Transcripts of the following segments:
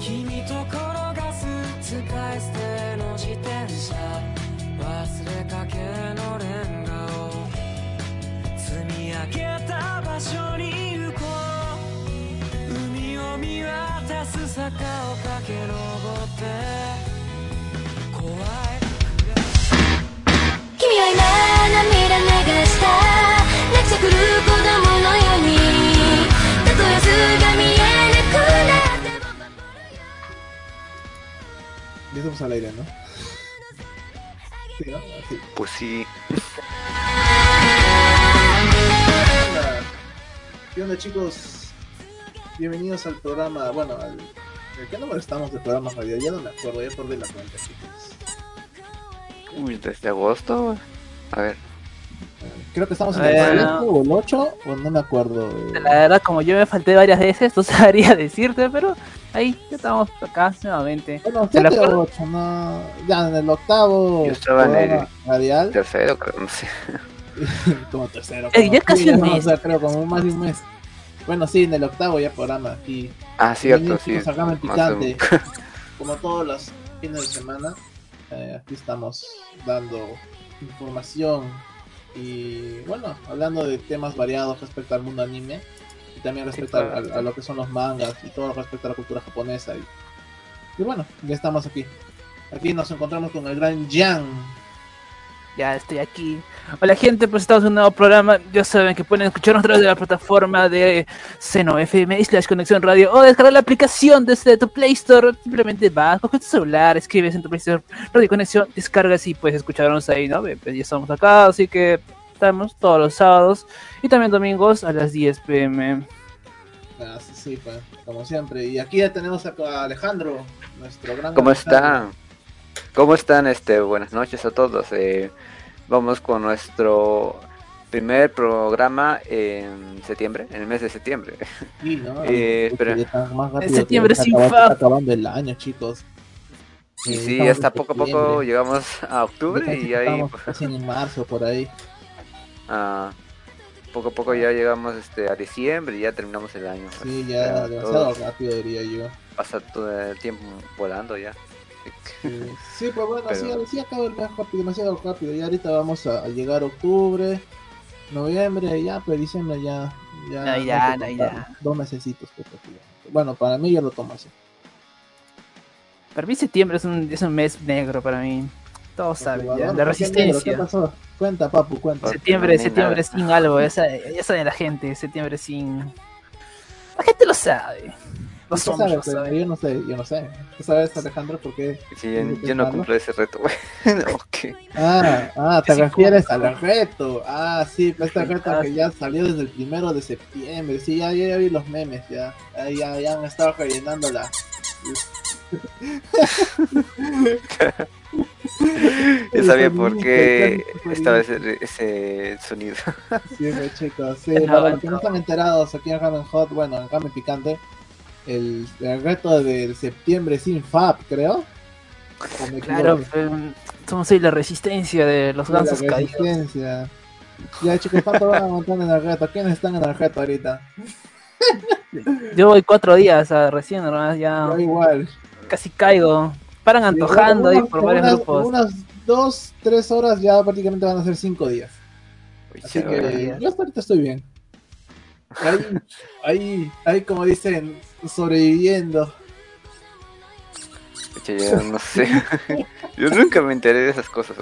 君と転がす使い捨ての自転車。坂を駆け上って怖い君は今涙流した泣きくる子供のようにたとえ図が見えなくなっても Ya estamos al aire, ¿no? Sí, ¿no? Sí. Pues sí. ¿Qué onda, chicos? Bienvenidos al programa. Bueno, al. ¿De ¿Qué número estamos del programa radio? Ya no me acuerdo, ya perdí la cuenta, chicos. Uy, desde agosto. A ver. Creo que estamos en Eh, el 7 no. o el 8, o no me acuerdo. eh. La verdad, como yo me falté varias veces, no sabría decirte, pero ahí ya estamos acá nuevamente. Bueno, ¿Te la 7 o acuerdas? 8, no. Ya en el octavo. Yo estaba en el- radial. Tercero, creo, no sé. como tercero. Eh, como- ya casi un mes. O sea, creo como más de un mes. Bueno, sí, en el octavo ya programa aquí. Ah, cierto, sí. Bienvenidos a Ramen más de un- Picante. Como todos los fines de semana, eh, aquí estamos dando información y bueno, hablando de temas variados respecto al mundo anime y también respecto a lo que son los mangas y todo respecto a la cultura japonesa. Y, y bueno, ya estamos aquí. Aquí nos encontramos con el gran Jan. Ya estoy aquí. Hola gente, pues estamos en un nuevo programa. Ya saben que pueden escucharnos a través de la plataforma de Seno FM slash Conexión Radio o descargar la aplicación desde tu Play Store. Simplemente vas, coges tu celular, escribes en tu Play Store Radio Conexión, descargas y puedes escucharnos ahí, ¿no? Pues ya estamos acá, así que estamos todos los sábados y también domingos a las 10 pm. Ah, sí, sí, pues, como siempre. Y aquí ya tenemos a Alejandro, nuestro gran ¿Cómo Alejandro. ¿Cómo están? Este, buenas noches a todos. Eh, vamos con nuestro primer programa en septiembre, en el mes de septiembre. Sí, ¿no? Eh, pero- En septiembre sin acabando, acabando el año, chicos. Y Eh, sí, hasta poco a poco llegamos a octubre y ahí pues, casi en marzo, por ahí. ah, poco a poco ya llegamos este, a diciembre y ya terminamos el año. pues. Sí, ya Ya demasiado todo rápido, diría yo. pasa todo el tiempo volando ya. Sí, pues bueno, sí, Pero- sí acaba el mes rápido, demasiado rápido. Y ahorita vamos a, a llegar a octubre, noviembre, ya, pues diciembre ya. Ya, No, hay ya, que no. Dos mesecitos, pues. Bueno, para mí yo lo tomo así. Para mí septiembre es un, es un mes negro para mí. Todos saben, ya. La ¿por qué resistencia. pasó? Cuenta, papu, cuenta. Septiembre, No, septiembre nada. sin algo, esa, ya sabe la gente, septiembre sin... La gente lo sabe. Pero saben. yo no sé, yo no sé. ¿Tú sabes, Alejandro, por qué? Sí, yo, ¿Tienes que yo no cumplo ese reto. ok. Ah, ah, te Sí, refieres al reto. Ah, sí, este reto Ah, que ya salió desde el primero de septiembre. Sí, ya, ya, ya vi los memes, ya. Ya, ya, ya han estado rellenando la. Yo sabía por qué estaba ese, ese sonido. Sí, chicos. Sí, No, para los que no. no están enterados aquí en Ramen Hot, bueno, en Ramen Picante, el, el reto del septiembre sin Fab, creo. ¿O me Claro, em, somos ahí la resistencia de los Sí, la gansos caídos. resistencia. Ya, chicos, ¿cuánto van a montar en el reto? ¿Quiénes están en el reto ahorita? Yo voy cuatro días a recién, nomás, ya Yo igual. casi caigo. Paran antojando ahí por varios unas- grupos. Unas dos, tres horas ya prácticamente van a ser cinco días. Uy, Así que yo hasta ahorita estoy bien. Ahí, ahí, ahí como dicen, sobreviviendo. Yo no sé. Yo nunca me enteré de esas cosas.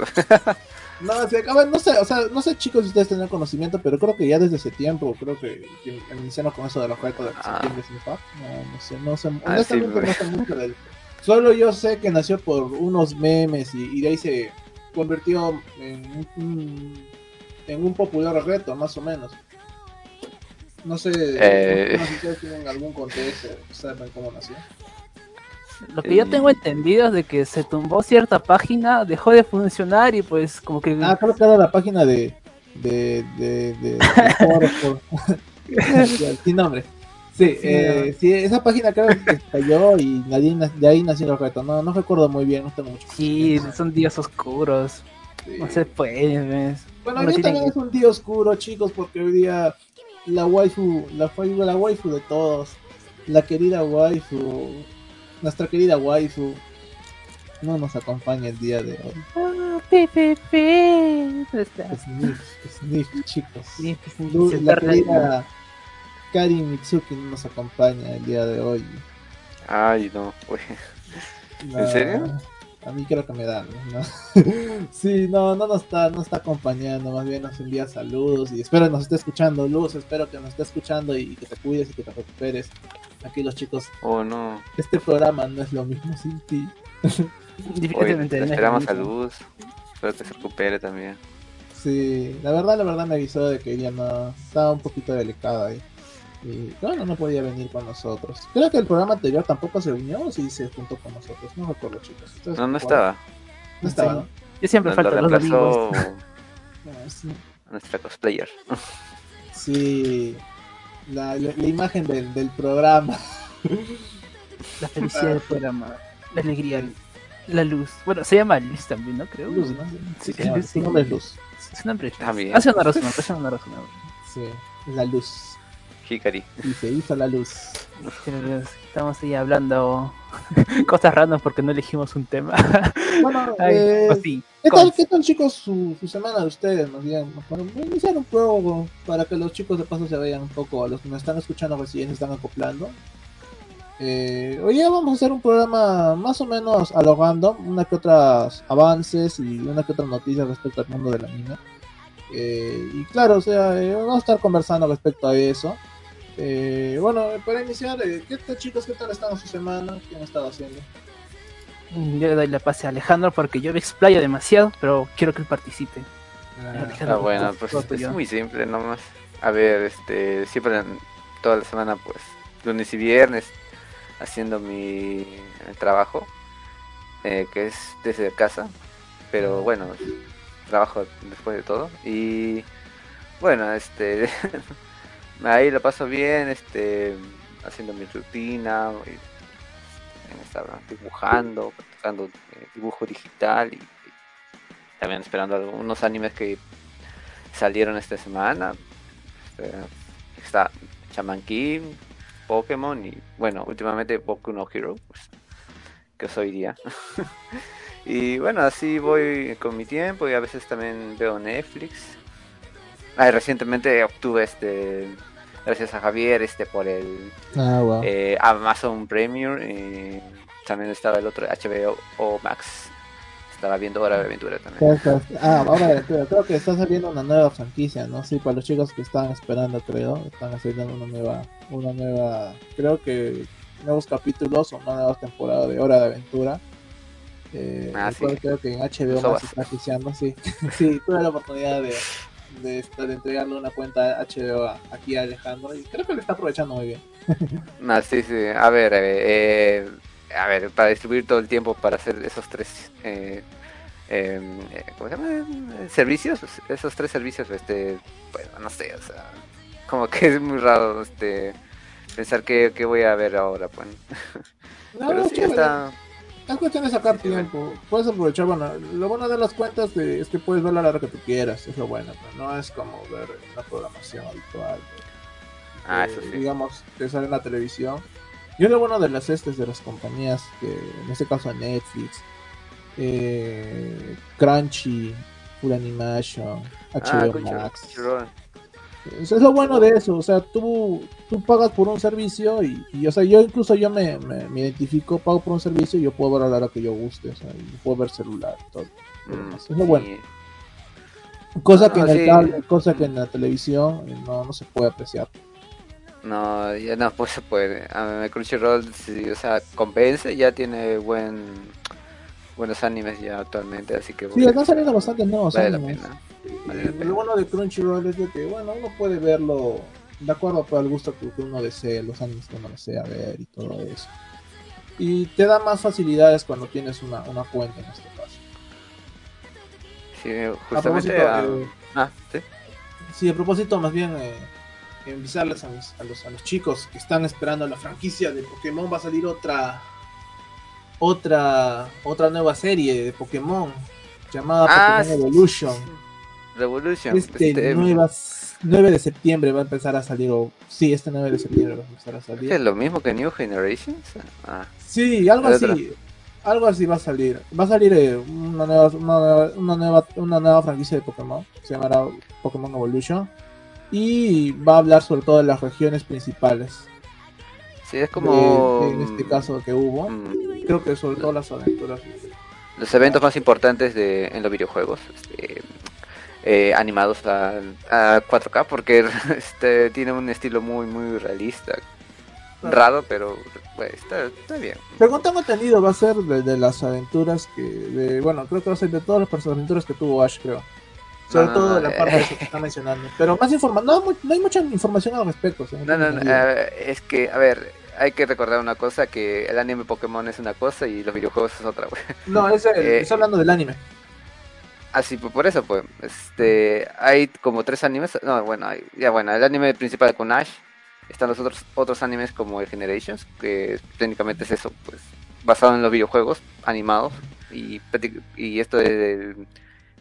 No, se no sé, o sea, no sé chicos si ustedes tienen conocimiento, pero creo que ya desde ese tiempo, creo que, iniciaron con eso de los retos de Ah. septiembre sin. No, no sé, no sé, Ah, sí, no sé mucho del... Solo yo sé que nació por unos memes y, y de ahí se convirtió en un, en un popular reto, más o menos. No sé, Eh. no sé si ustedes tienen algún contexto, saben cómo nació. Lo que yo tengo entendido es de que se tumbó cierta página, dejó de funcionar y pues como que... Ah, creo que era la página de. de. de. de, sin nombre. Sí, eh, sí, esa página creo que cayó y nadie, na- de ahí nació el reto. No, no recuerdo muy bien, no tengo mucho. Sí, son días oscuros. Sí. No se puede, ¿ves? Bueno, hoy día tiene también es un día oscuro, chicos, porque hoy día la waifu, la, waifu- la waifu de todos, la querida waifu, nuestra querida waifu, no nos acompaña el día de hoy. Ah, pi, pi, pi. ¿Dónde está? Sniff, sniff, chicos. Pues, sí, Lu- se La querida Kari Mitsuki no nos acompaña el día de hoy. Ay, no, güey. La- serio? A mí creo que me da, ¿no? sí, no, no nos está, no está acompañando, más bien nos envía saludos y espero que nos esté escuchando, Luz, espero que nos esté escuchando y que te cuides y que te recuperes. Aquí los chicos, Oh, no. este programa no es lo mismo sin ti. Es esperamos a. Luz. Espero que se recupere también. Sí, la verdad, la verdad me avisó de que ella no estaba un poquito delicada y, y bueno, no podía venir con nosotros. Creo que el programa anterior tampoco se unió o sí se juntó con nosotros, no recuerdo chicos. Entonces, No, no estaba. No estaba, ¿no? Yo siempre Nos lo falto los domingos. Ah, sí. nuestra cosplayer. Sí, la, la- la imagen del, del programa. La felicidad del programa. La alegría. La luz. Bueno, se llama Luz también, ¿no? Creo. Luz, ¿no? Sí, Luz, su sí. nombre es Luz. Su nombre es Luz. También. Hace honor a su nombre, hace honor a su nombre. Sí, la luz. Hikari. Y se hizo la luz. Pero Estamos ahí hablando cosas random porque no elegimos un tema. Bueno, Ay, eh, pues sí. ¿qué, tal. ¿qué tal chicos su, su semana de ustedes? Más bien, para iniciar un poco, para que los chicos de paso se vayan un poco, a los que nos están escuchando recién se están acoplando. Eh, hoy día vamos a hacer un programa más o menos a lo random, una que otras avances y una que otra noticia respecto al mundo del anime. Eh, y claro, o sea, eh, vamos a estar conversando respecto a eso. Eh, bueno, para iniciar, eh, ¿qué tal chicos? ¿Qué tal están su semana? ¿Qué han estado haciendo? Yo le doy la pase a Alejandro porque yo me explayo demasiado, pero quiero que él participe. Alejandro, Ah, bueno, pues es muy simple nomás. A ver, este, siempre toda la semana, pues, lunes y viernes, haciendo mi trabajo, eh, que es desde casa, pero bueno, trabajo después de todo. Y bueno, este, ahí lo paso bien, este, haciendo mi rutina, dibujando, practicando eh, dibujo digital y, también esperando algunos animes que salieron esta semana. Este, está Shaman Pokémon y bueno, últimamente Boku no Hero, pues, que es hoy día. y bueno, así voy con mi tiempo y a veces también veo Netflix. Ah, recientemente obtuve este, gracias a Javier, este por el Ah, wow. eh, Amazon Premium y también estaba el otro HBO o Max. Estaba viendo Hora de Aventura también. Ah, ahora espera, creo que está saliendo una nueva franquicia, ¿no? Sí, para los chicos que estaban esperando, creo, están haciendo una nueva, una nueva, creo que nuevos capítulos o una nueva temporada de Hora de Aventura. Eh, Ah, sí. creo que en HBO. Max está oficiando, sí. sí, tuve la oportunidad de, de, de entregarle una cuenta HBO aquí a Alejandro y creo que le está aprovechando muy bien. Ah, sí, sí. A ver, eh, a ver, para distribuir todo el tiempo para hacer esos tres eh, eh, eh, ¿cómo se llama? Servicios, esos tres servicios, este, bueno, no sé, o sea, como que es muy raro, este, pensar que, que voy a ver ahora, pues. No, Pero no, sí está, Es cuestión de sacar tiempo. Puedes aprovechar, bueno, lo bueno de las cuentas de- es que puedes verla a la hora que tú quieras, es lo bueno, pero no es como ver la programación habitual. ah, eso sí. Digamos, que sale en la televisión. Y es lo bueno de las estes de las compañías, que en este caso Netflix, eh, Crunchy, Full Animation, Ah, HBO Crunchyroll, Max. Eso es lo bueno de eso, o sea, tú, tú pagas por un servicio y, y, o sea, yo incluso yo me, me, me identifico, pago por un servicio y yo puedo ver a la hora que yo guste, o sea, y puedo ver celular todo. Mm, Eso es lo bueno. Cosa No, que en el cable, cosa que en la televisión eh, no, no se puede apreciar. No, ya no pues se puede. A mí Crunchyroll, sí, o sea, compensa, ya tiene buen buenos animes ya actualmente, así que Sí, bueno, están saliendo bastantes nuevos vale la animes. pena. Vale lo bueno de Crunchyroll es de que, bueno, uno puede verlo de acuerdo al gusto que uno desee, los animes que uno desea ver y todo eso. Y te da más facilidades cuando tienes una, una cuenta en este caso. Sí, A justamente. propósito, ah, eh, ah, sí. Sí, a propósito, más bien, eh, avisarles a, mis- a los, a los chicos que están esperando la franquicia de Pokémon. Va a salir otra otra otra nueva serie de Pokémon llamada Ah, Pokémon sí, Evolution. Revolution. Este este, 9, 9 de septiembre va a empezar a salir, o sí, este 9 de septiembre va a empezar a ¿Es salir. lo mismo que New Generations? Ah, Sí, algo así. Algo así va a salir. Va a salir eh, una, nueva, una, nueva, una, nueva, una nueva franquicia de Pokémon. Se llamará Pokémon Evolution. Y va a hablar sobre todo de las regiones principales. sí, es como. de- en este caso que hubo. mm, Creo que sobre todo las aventuras. los eventos más importantes de, en los videojuegos. este, eh, animados a, a 4K porque este tiene un estilo muy muy realista raro pero está, está bien Según tengo entendido, va a ser de, de las aventuras que. De, bueno, creo que va a ser de todas las aventuras que tuvo Ash, creo. Sobre No, todo de la eh. parte eso que está mencionando. Pero más información. No, no hay mucha información al respecto. no, no, no, eh, es que a ver hay que recordar una cosa que el anime Pokémon es una cosa y los videojuegos es otra. No, es, eh, estoy hablando del anime. Así pues por eso pues este hay como tres animes no bueno hay- ya bueno el anime principal con Ash están los otros otros animes como el Generations que técnicamente es eso pues basado en los videojuegos animados y esto del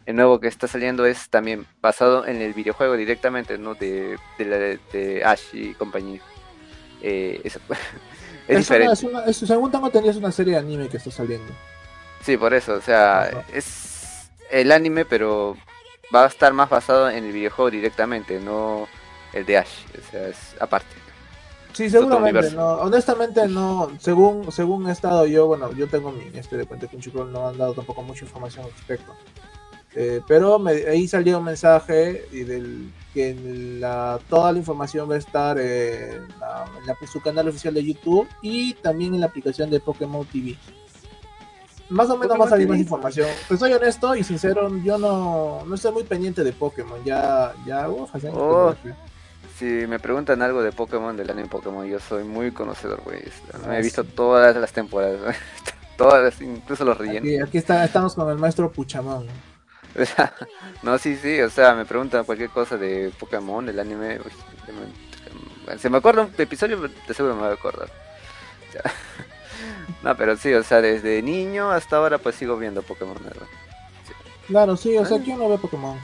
el nuevo que está saliendo es también basado en el videojuego directamente no de, de, la- de Ash y compañía Eh, eso, es Es una- diferente es una- es- según tengo entendido, es una serie de anime que está saliendo. Sí, por eso, o sea, Ajá. es el anime, pero va a estar más basado en el videojuego directamente, no el de Ash, o sea, es aparte. Sí, seguramente. No, honestamente, no. Según según he estado yo, bueno, yo tengo mi este de Puente Crunchyroll, no han dado tampoco mucha información al respecto. Eh, pero me- ahí salió un mensaje y del que la, toda la información va a estar eh, en, la- en la- en su canal oficial de YouTube y también en la aplicación de Pokémon TV. Más o menos va a salir más información. Pues soy honesto y sincero, yo no, no estoy muy pendiente de Pokémon. Ya, ya, uf, hace años Oh. Si me preguntan algo de Pokémon, del anime Pokémon, yo soy muy conocedor, güey. Ah, Me he visto sí. todas las temporadas, todas, las- incluso los rellenos. Aquí, aquí está, estamos con el maestro Puchamón. O sea, no, sí, sí, o sea, me preguntan cualquier cosa de Pokémon, del anime. uy, se me- se me acuerda un episodio, de seguro me voy a acordar. O sea, no, pero sí, o sea, desde niño hasta ahora pues sigo viendo Pokémon, ¿verdad? Claro, sí, o sea, Ah. ¿quién no ve Pokémon?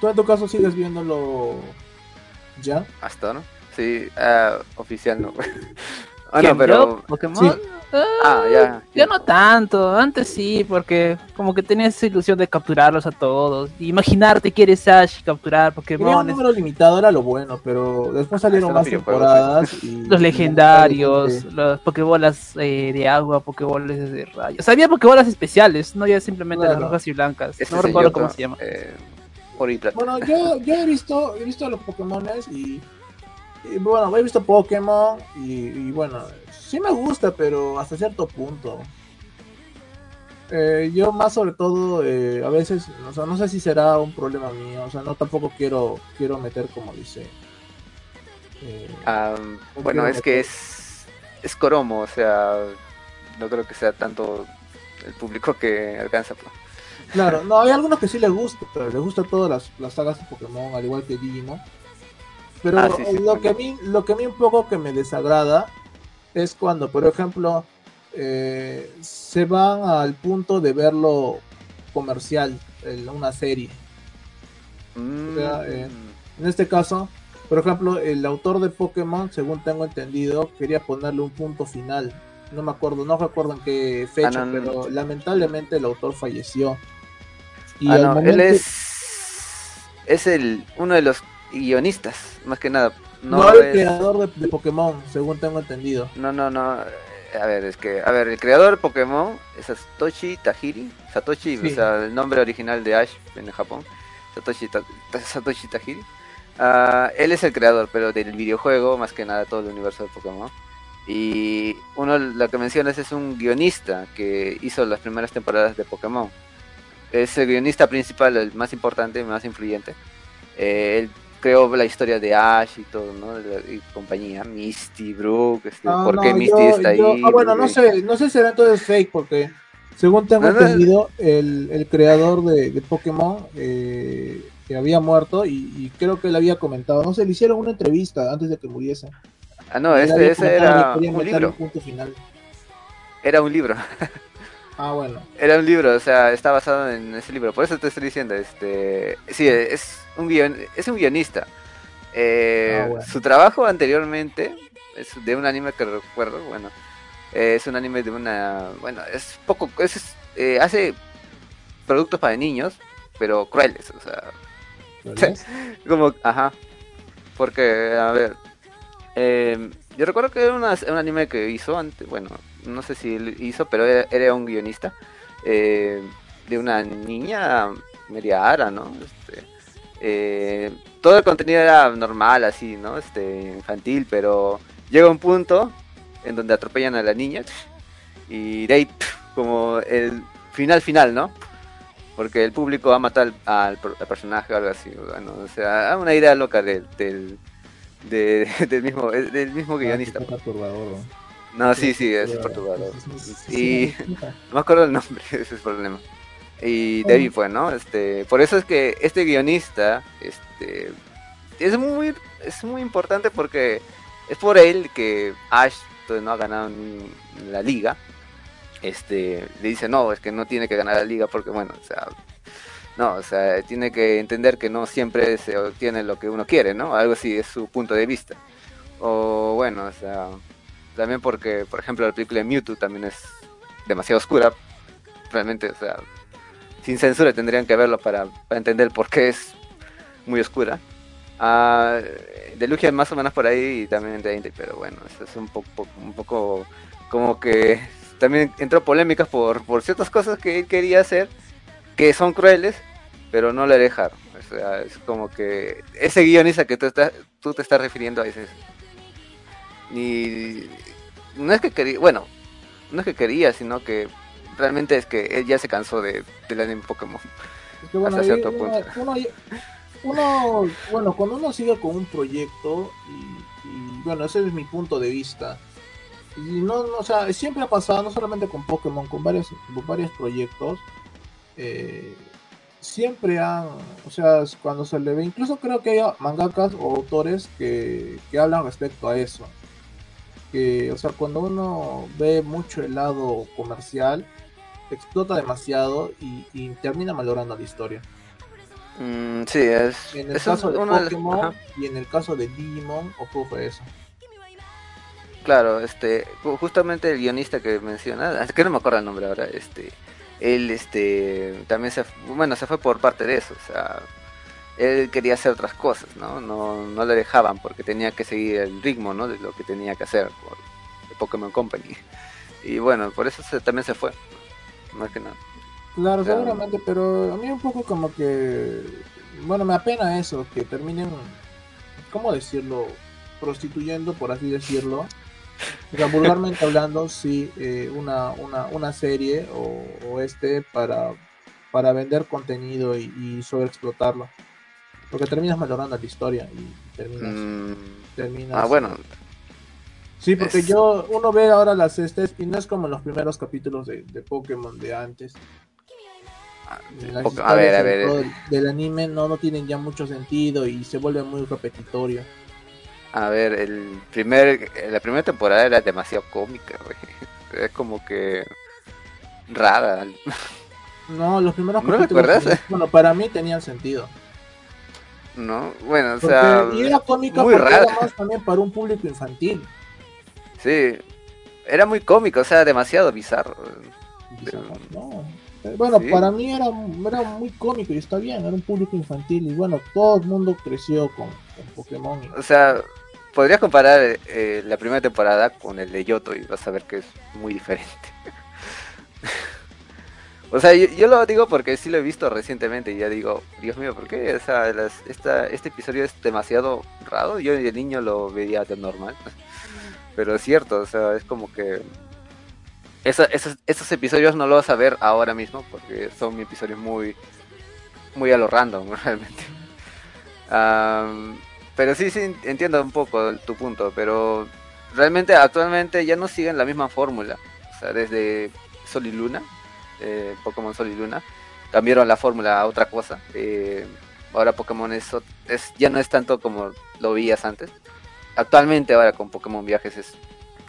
¿Tú en tu caso sigues viéndolo ya? Hasta, ¿no? Sí, ah, oficial no. ah, ¿Quién, no, pero... yo? ¿Pokémon? Sí. Ah, ya. Ya no tanto, antes sí, porque como que tenías esa ilusión de capturarlos a todos. Imaginarte que eres Ash y capturar Tenía un Pokémon, número limitado, era lo bueno, pero después salieron Ah, más son videojuegos, temporadas. Y, los legendarios, las Pokébolas eh, de agua, Pokébolas de rayos. Había Pokébolas especiales, no ya simplemente Claro. las rojas y blancas. Este no recuerdo cómo se llama. Eh. Bueno, yo, yo he visto, he visto los Pokémones y, y bueno, he visto Pokémon y, y bueno, sí me gusta, pero hasta cierto punto. Eh, yo más sobre todo, eh, a veces, o sea, no sé si será un problema mío, o sea, no tampoco quiero, quiero meter como dice. eh, Ah, No bueno, es que es, es Coromo, o sea, no creo que sea tanto el público que alcanza. pues. Claro, no, hay algunos que sí les gusta, pero les gusta todas las, las sagas de Pokémon, al igual que Digimon. Pero Ah, sí, sí, lo, que a mí, lo que a mí un poco que me desagrada es cuando, por ejemplo, eh, se van al punto de verlo comercial, en una serie. sea, eh, En este caso, por ejemplo, el autor de Pokémon, según tengo entendido, quería ponerle un punto final. No me acuerdo, no recuerdo en qué fecha, Ah, no, no. pero lamentablemente el autor falleció. Y Ah, no, momento- él es, es el, uno de los guionistas, más que nada. No, No, el creador de, de Pokémon, según tengo entendido. no, no, no. A ver, es que, a ver, el creador de Pokémon es Satoshi Tajiri. Satoshi, Sí. o sea, el nombre original de Ash en Japón. Satoshi, Ta- Satoshi Tajiri. Ah, él es el creador, pero del videojuego, más que nada todo el universo de Pokémon. Y uno, lo que mencionas es un guionista que hizo las primeras temporadas de Pokémon. Es el guionista principal, el más importante, el más influyente. Eh, él creó la historia de Ash y todo, ¿no? Y compañía, Misty, Brook, este, Ah, por no, qué Misty yo- está yo- ahí. ah, bueno, no sé, no sé si será entonces fake, porque según tengo No, no, entendido, el, el creador de, de Pokémon eh, que había muerto y, y creo que él había comentado, no sé, le hicieron una entrevista antes de que muriese. Ah, no, ese, ese era un libro. un punto final. Era un libro. Ah, bueno. Era un libro, o sea, está basado en ese libro. Por eso te estoy diciendo, este, sí, es un guion, es un guionista. Eh, Ah, bueno. Su trabajo anteriormente es de un anime que recuerdo, bueno, eh, es un anime de una, bueno, es poco, es, eh, hace productos para niños, pero crueles, o sea, como, ajá, porque, a ver, eh, yo recuerdo que era una- un anime que hizo antes, bueno, no sé si hizo, pero era, era un guionista eh, de una niña media ara, ¿no? Eh, todo el contenido era normal, así, ¿no? Este, infantil, pero llega un punto en donde atropellan a la niña y de ahí, como el final final, ¿no? Porque el público va a matar al, al per- al personaje o algo así, bueno, o sea, una idea loca del, del, de- del mismo, del mismo guionista. Ah, qué perturbador, ¿no? No, sí, sí, es perturbador. Y no me acuerdo el nombre, ese es el problema. Y David fue, ¿no? Este, por eso es que este guionista, este, es muy, es muy importante porque es por él que Ash pues, no ha ganado ni la liga. Este, le dice no, es que no tiene que ganar la liga porque bueno, o sea, no, o sea, tiene que entender que no siempre se obtiene lo que uno quiere, ¿no? Algo así es su punto de vista. O bueno, o sea, también porque, por ejemplo, la película de Mewtwo también es demasiado oscura. Realmente, o sea, sin censura tendrían que verlo para, para entender por qué es muy oscura. Ah, Delugia más o menos por ahí y también de Indie, pero bueno, es un poco, un poco como que también entró polémicas por, por ciertas cosas que él quería hacer que son crueles, pero no le dejaron. Es como que ese guionista que tú, estás, tú te estás refiriendo a ese. Y no es que quería, bueno, no es que quería, sino que realmente es que él ya se cansó de, del anime Pokémon. Es que, bueno, hasta cierto punto. uno- uno- bueno, cuando uno sigue con un proyecto, y, y, bueno, ese es mi punto de vista, y no, no, o sea, siempre ha pasado, no solamente con Pokémon, con varios, con varios proyectos, eh, siempre han, o sea, cuando se le ve, incluso creo que hay mangakas o autores que, que hablan respecto a eso. Que, o sea, cuando uno ve mucho el lado comercial, explota demasiado y, y termina malogrando la historia. Mm, sí, es, En el es caso de Pokémon y en el caso de Digimon ocurre eso. Claro, este, ju- justamente el guionista que menciona, es que no me acuerdo el nombre ahora, este, él, este, también se, bueno, se fue por parte de eso, o sea, él quería hacer otras cosas, ¿no? No, no le dejaban porque tenía que seguir el ritmo, ¿no? De lo que tenía que hacer por Pokémon Company. Y bueno, por eso se, también se fue, más que nada. Claro, Claro. seguramente, pero a mí un poco como que, bueno, me apena eso, que terminen, ¿cómo decirlo? Prostituyendo, por así decirlo. O sea, vulgarmente hablando, sí, eh, una, una, una serie o, o este para, para vender contenido y, y sobreexplotarlo. Porque terminas malogrando la historia y terminas... Mm, terminas ah, bueno, Sí, porque Es- yo, uno ve ahora las estes y no es como en los primeros capítulos de, de Pokémon de antes. Poco- a ver, a ver, eh. del, del anime no, no tienen ya mucho sentido y se vuelve muy repetitorio. a ver, el primer, la primera temporada era demasiado cómica, güey. Es como que rara. No, los primeros ¿No capítulos, bueno, para mí tenían sentido. ¿No? Bueno, o Porque- sea, y era cómica muy porque rara. era más también para un público infantil. Sí, era muy cómico, o sea, demasiado bizarro. No. Eh, Bueno, Sí. para mí era, era muy cómico y está bien, era un público infantil y bueno, todo el mundo creció con, con Pokémon. y- O sea, podrías comparar eh, la primera temporada con el de Yoto y vas a ver que es muy diferente. o sea, yo, yo lo digo porque sí lo he visto recientemente y ya digo, Dios mío, ¿por qué? O sea, las- esta, este episodio es demasiado raro. Yo de niño lo veía de normal. Pero es cierto, o sea, es como que... Esa- esos, episodios no los vas a ver ahora mismo porque son episodios muy muy a lo random realmente. Am, pero sí, sí, entiendo un poco tu punto, pero realmente actualmente ya no siguen la misma fórmula. O sea, desde Sol y Luna, eh, Pokémon Sol y Luna, cambiaron la fórmula a otra cosa. Eh, ahora Pokémon es, es ya no es tanto como lo veías antes. Actualmente ahora con Pokémon Viajes es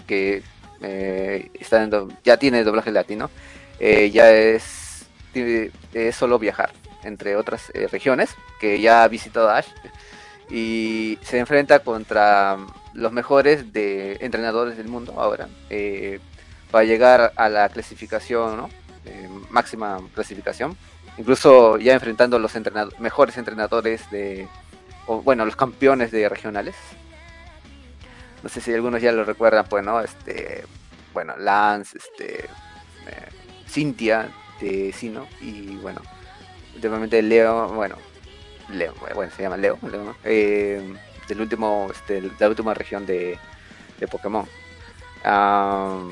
que eh, está en do- ya tiene doblaje latino, eh, ya es, es solo viajar entre otras eh, regiones que ya ha visitado Ash y se enfrenta contra los mejores de entrenadores del mundo ahora para llegar a la clasificación, máxima clasificación, incluso ya enfrentando los mejores entrenadores de, o bueno, los campeones de regionales. No sé si algunos ya lo recuerdan, pues, ¿no? Este, bueno, Lance, este, eh, Cintia de Sino y bueno, últimamente Leo, bueno, Leo, bueno, se llama Leo, Leo, ¿no? eh, del último, este, de la última región de, de Pokémon. Am,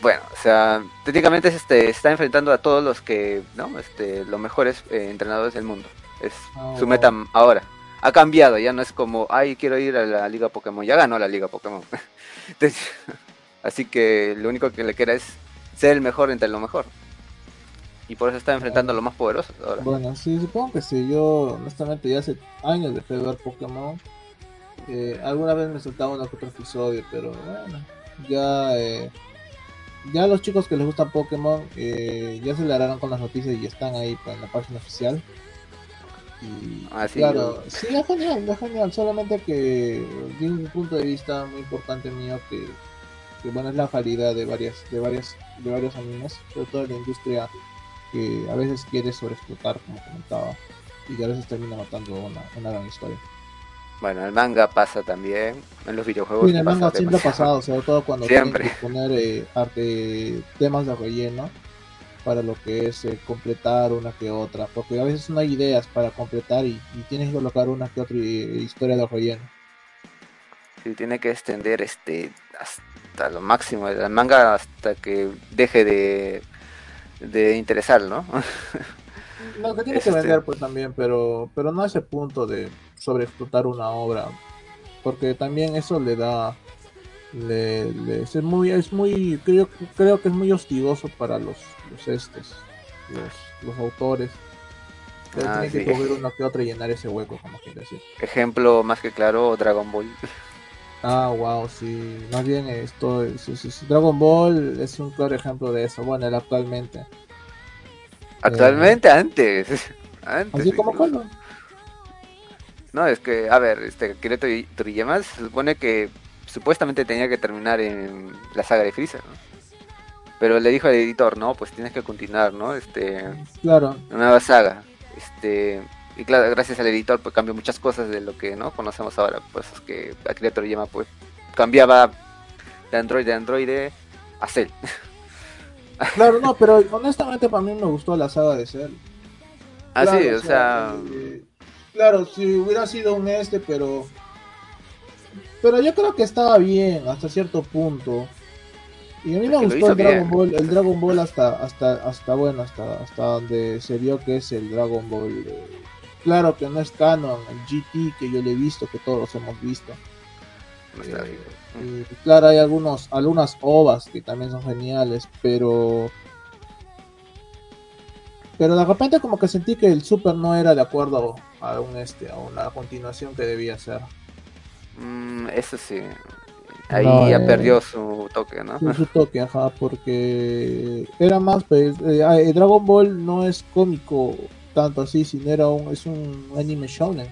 bueno, o sea, técnicamente es, este, está enfrentando a todos los que, ¿no? Este, los mejores eh, entrenadores del mundo. Es Ah, su wow. meta ahora. Ha cambiado, ya no es como, ay, quiero ir a la Liga Pokémon. Ya ganó la Liga Pokémon. Así que lo único que le queda es ser el mejor entre lo mejor. Y por eso está enfrentando a los más poderosos ahora. Bueno, sí, supongo que sí. Yo, honestamente, ya hace años dejé de ver Pokémon. Eh, alguna vez me soltaba uno que otro episodio, pero bueno, ya, eh, ya los chicos que les gustan Pokémon eh, ya se le con las noticias y están ahí en la página oficial. Y Ah, sí, claro, sí, es genial, es genial. Solamente que de un punto de vista muy importante mío que, que bueno es la calidad de varias, de varias, de varios animes, sobre todo en la industria que a veces quiere sobreexplotar, como comentaba, y que a veces termina matando una, una gran historia. Bueno, el manga pasa también. En los videojuegos Sí, en el manga siempre ha pasado, sobre todo cuando Siempre. tienen que poner eh, arte- temas de relleno para lo que es eh, completar una que otra, porque a veces no hay ideas para completar y, y tienes que colocar una que otra eh, historia de relleno. Sí, tiene que extender este hasta lo máximo el manga hasta que deje de, de interesar, ¿no? Lo que tiene que este- vender pues también, pero pero no a ese punto de sobreexplotar una obra, porque también eso le da le, le- es muy es muy creo creo que es muy hostigoso para los los estes los, los autores pero Ah, tienen sí. que coger uno que otro y llenar ese hueco como quiere decir Ejemplo más que claro, Dragon Ball. ah wow sí más bien esto es- es- es- Dragon Ball es un claro ejemplo de eso bueno él actualmente Actualmente, antes. antes así como. Colo No, es que, a ver, este Tori- Toriyama se supone que supuestamente tenía que terminar en la saga de Freezer, ¿no? Pero le dijo al editor, no, pues tienes que continuar, ¿no? Este, claro una nueva saga. Este, y claro, gracias al editor pues cambió muchas cosas de lo que no conocemos ahora. Pues es que Akira Toriyama pues cambiaba de Android de Android a Cell. Claro, no, pero honestamente para mí me gustó la saga de Cell. Ah, sí, o sea, eh, claro, si hubiera sido un este, pero. Pero yo creo que estaba bien hasta cierto punto. Y a mí me gustó el Dragon bien. Ball, el Dragon Ball hasta, hasta, hasta bueno, hasta, hasta donde se vio que es el Dragon Ball. eh, claro que no es canon, el GT que yo le he visto, que todos hemos visto. Y claro, hay algunos, algunas ovas que también son geniales, pero. Pero de repente como que sentí que el Super no era de acuerdo a un este, a una continuación que debía ser. Mm, eso sí. Ahí No, ya eh, perdió su toque, ¿no? Su, su toque, ajá, porque era más, pues, eh, ah, eh, Dragon Ball no es cómico tanto así, sino era un, es un anime shonen.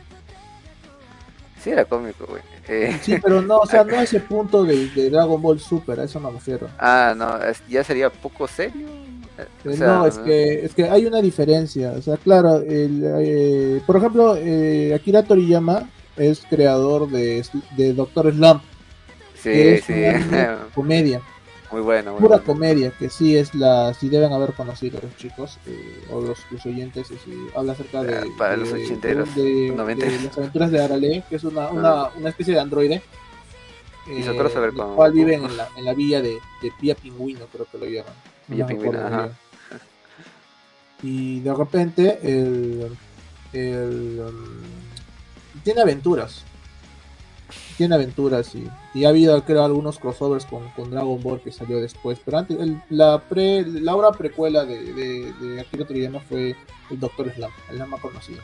Sí, era cómico, güey. Eh, Sí, pero no, o sea, no a ese punto de, de Dragon Ball Super, a eso me refiero. ah, no, es- ya sería poco serio. Eh, o sea, no, es que, es que hay una diferencia. O sea, claro, el, eh, por ejemplo, eh, Akira Toriyama es creador de, de Doctor Slump, que Sí, es sí. un anime comedia, muy bueno, muy pura bueno. comedia, que sí es la, sí deben haber conocido los chicos eh, o los, los oyentes, y sí, habla acerca de, Ah, para los de- ochenteros, de, de las aventuras de Arale, que es una, una, una especie de androide. Y se quiero saber el cómo- cual viven en la, en la villa de, de Pía Pingüino, creo que lo llaman. No Villa me Pingüino, ajá. Y de repente el, el, um, tiene aventuras. Tiene aventuras y, ha habido creo algunos crossovers con, con Dragon Ball que salió después. Pero antes el- la pre, la obra precuela de, de, de Akira fue el Doctor Slam, el más conocido.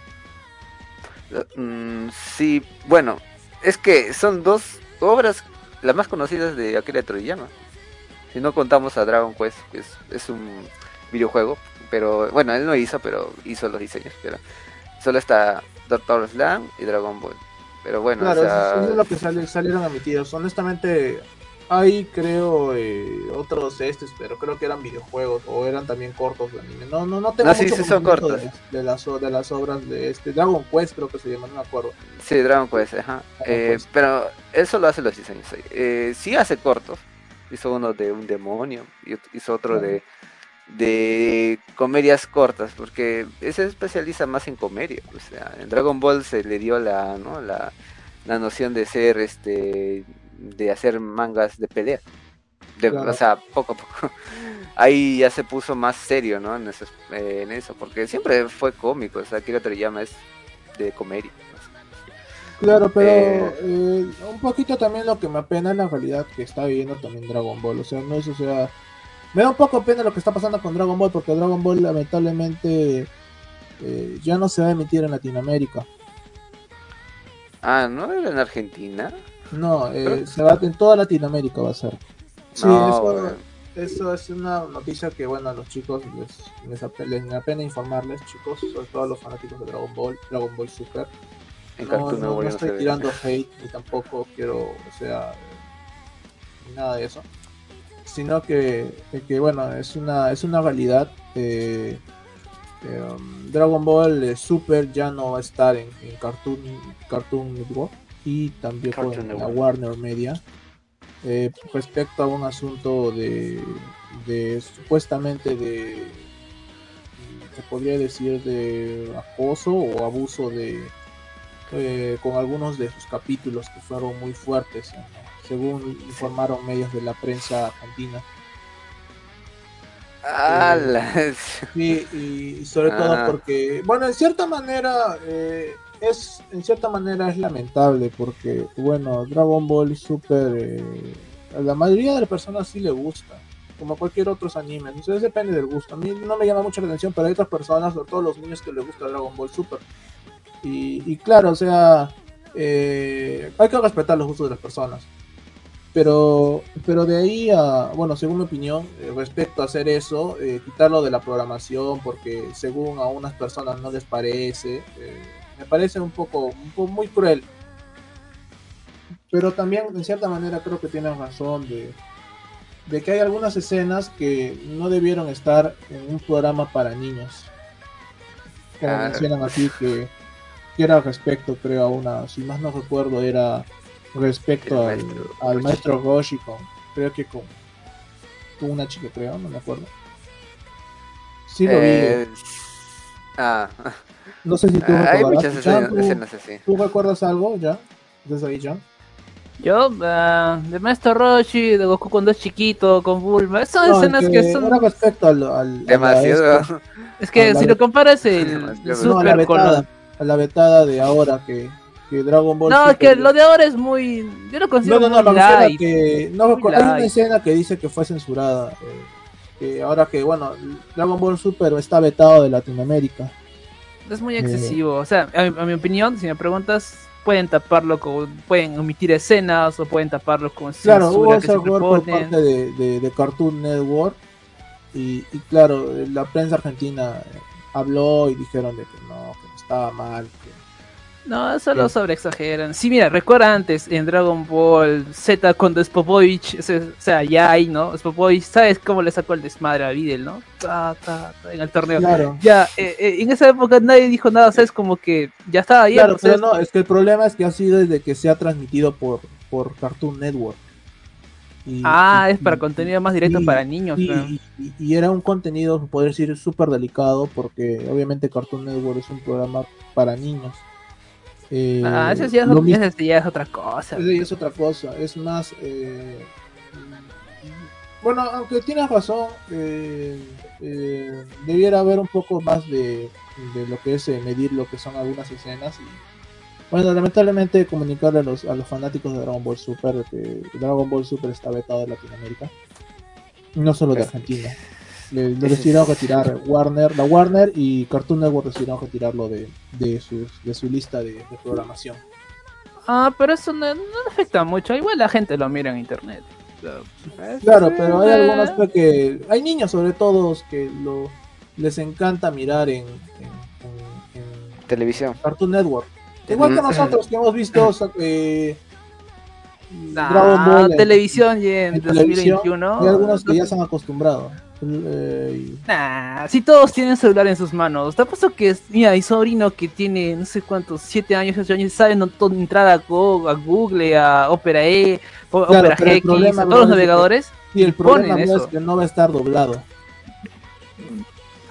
Mm, sí, bueno, es que son dos obras las más conocidas de Akira Toriyama. Si no contamos a Dragon Quest, que es, es un videojuego, pero bueno, él no hizo, pero hizo los diseños. Pero solo está Doctor Slam y Dragon Ball. Pero bueno, Claro, o sea, eso, eso es lo que sale- salieron emitidos. Honestamente, hay creo eh, otros estos, pero creo que eran videojuegos o eran también cortos de anime. No, no, no tengo No, sí, mucho sí son cortos. De, de las, de las obras de este Dragon Quest, creo que se llama, no me acuerdo. Sí, Dragon Quest, ajá. Eh, Quest. pero él solo hace los diseños. Eh, sí hace cortos. Hizo uno de un demonio hizo otro de, de comedias cortas, porque se especializa más en comedia. O sea, en Dragon Ball se le dio la, ¿no? la, la noción de ser, este, de hacer mangas de pelea. De- Claro. O sea, poco a poco. Ahí ya se puso más serio, ¿no? En eso, eh, en eso porque siempre fue cómico. O sea, Akira Toriyama es de comedia. Claro, pero Eh. eh, un poquito también lo que me apena es la realidad que está viviendo también Dragon Ball. O sea, no es, o sea, me da un poco pena lo que está pasando con Dragon Ball porque Dragon Ball lamentablemente eh, ya no se va a emitir en Latinoamérica. Ah, ¿no era en Argentina? No, eh, se va en toda Latinoamérica va a ser. Sí, No, eso, es una noticia que bueno a los chicos les, les, apena informarles, chicos, sobre todo a los fanáticos de Dragon Ball, Dragon Ball Super. En No, no, no no estoy tirando hate ni tampoco quiero, o sea, ni nada de eso. Sino que, que, que, bueno, es una, es una realidad. eh, eh, um, Dragon Ball eh, Super ya no va a estar en, en Cartoon, Cartoon Network y también Cartoon en la. Warner Media. Eh, respecto a un asunto de, de supuestamente de se podría decir de acoso o abuso de eh, con algunos de sus capítulos que fueron muy fuertes. Según informaron medios de la prensa argentina. Sí, y sobre todo Ah. porque, bueno, en cierta manera eh, es, en cierta manera es lamentable porque, bueno, Dragon Ball Super, eh, a la mayoría de las personas sí le gusta, como cualquier otro anime, entonces depende del gusto. A mí no me llama mucho la atención, pero hay otras personas, sobre todo los niños que les gusta Dragon Ball Super. Y, y claro, o sea, eh, hay que respetar los gustos de las personas. Pero, pero de ahí a, bueno, según mi opinión, eh, respecto a hacer eso, eh, quitarlo de la programación, porque según a unas personas no les parece, eh, me parece un poco, un poco muy cruel. Pero también, en cierta manera, creo que tienes razón de, de que hay algunas escenas que no debieron estar en un programa para niños. Como mencionan aquí, que, que era respecto, creo, a una, si más no recuerdo, era respecto El al, maestro al Roshi. maestro Roshi con, creo que con, con una chica, creo, no me acuerdo. Sí lo Eh, Ah, vi. No sé si tú hay recordarás. muchas escenas, ¿tú, escenas así. tú recuerdas algo ya? Desde ahí, John. Yo, ah, de Maestro Roshi, de Goku cuando es chiquito, con Bulma, son No, escenas el que son... Era respecto al. Demasiado. Es que si lo comparas el no, a la Super con lo- vetada. A la vetada de ahora que, que Dragon Ball. No, Super- que lo de ahora es muy... Yo lo No, considero no, no, muy me refiero a light. que. No, Muy hay una escena que dice que fue censurada. eh, que ahora que, bueno, Dragon Ball Super está vetado de Latinoamérica. Es muy Eh. excesivo. O sea, a, mi- a mi opinión, si me preguntas, pueden taparlo con... Pueden omitir escenas o pueden taparlo con Claro, hubo ese error por parte de, de- de Cartoon Network. Y, y claro, la prensa argentina habló y dijeron de que no, que estaba mal. que- No, solo sobre exageran. Sí, mira, recuerda antes en Dragon Ball Z cuando Spopovich, o sea, ya hay, ¿no? Spopovich, ¿sabes cómo le sacó el desmadre a Videl, no? Ta, ta, ta, en el torneo. Claro. Ya, eh, eh, en esa época nadie dijo nada, ¿sabes? Como que ya estaba bien. Claro, o sea, pero no, es que el problema es que ha sido desde que se ha transmitido por, por Cartoon Network. Y- Ah, y- es para y- contenido más directo para niños. y, era un contenido, podría decir, súper delicado porque obviamente Cartoon Network es un programa para niños. Eh, ah, ese ya, es, lo mismo- ese ya es otra cosa. ese ya es otra cosa, es más... eh, bueno, aunque tienes razón, eh, eh, debiera haber un poco más de, de lo que es eh, medir lo que son algunas escenas y bueno, lamentablemente comunicarle a los, a los fanáticos de Dragon Ball Super que Dragon Ball Super está vetado de Latinoamérica, no solo de Pues, Argentina. Le, le ese decidieron retirar Warner, la Warner y Cartoon Network decidieron retirarlo de, de, su, de su lista de, de programación. Ah, pero eso no, afecta mucho. Igual la gente lo mira en internet. Claro, pero hay eh. algunos que hay niños sobre todo que lo les encanta mirar en, en- en- en Televisión. Cartoon Network. Igual que nosotros que hemos visto eh, Nah, Dragon Ball televisión y en, en televisión, 2021. hay algunos que ya se han acostumbrado. Eh, y- Nah, si todos tienen celular en sus manos. Te apuesto que, es- mira, mi sobrino que tiene no sé cuántos, 7 años, 8 años, sabe no, todo- entrar a, Go- a Google, a Opera E, o- Claro, Opera GX, problema, a todos los navegadores. y el problema ponen no eso. es que no va a estar doblado.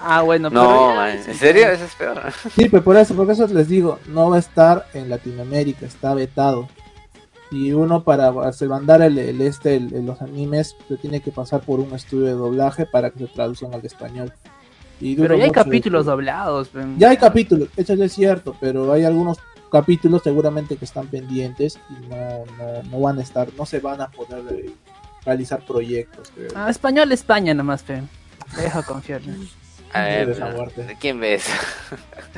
Ah, bueno, No, pero ya- man, ¿en serio? Eso es peor. Sí, pero por eso, porque eso les digo, no va a estar en Latinoamérica, está vetado. Y uno para hacer- mandar el, el este, el- el- los animes, se tiene que pasar por un estudio de doblaje para que se traduzcan al español. Y Pero ya hay capítulos eso. doblados. pen. Ya hay capítulos, eso es cierto, pero hay algunos capítulos seguramente que están pendientes y no, no, no van a estar, no se van a poder eh, realizar proyectos. creo. Ah, español España nomás, pe. Deja confiar. A ver. ¿de quién ves?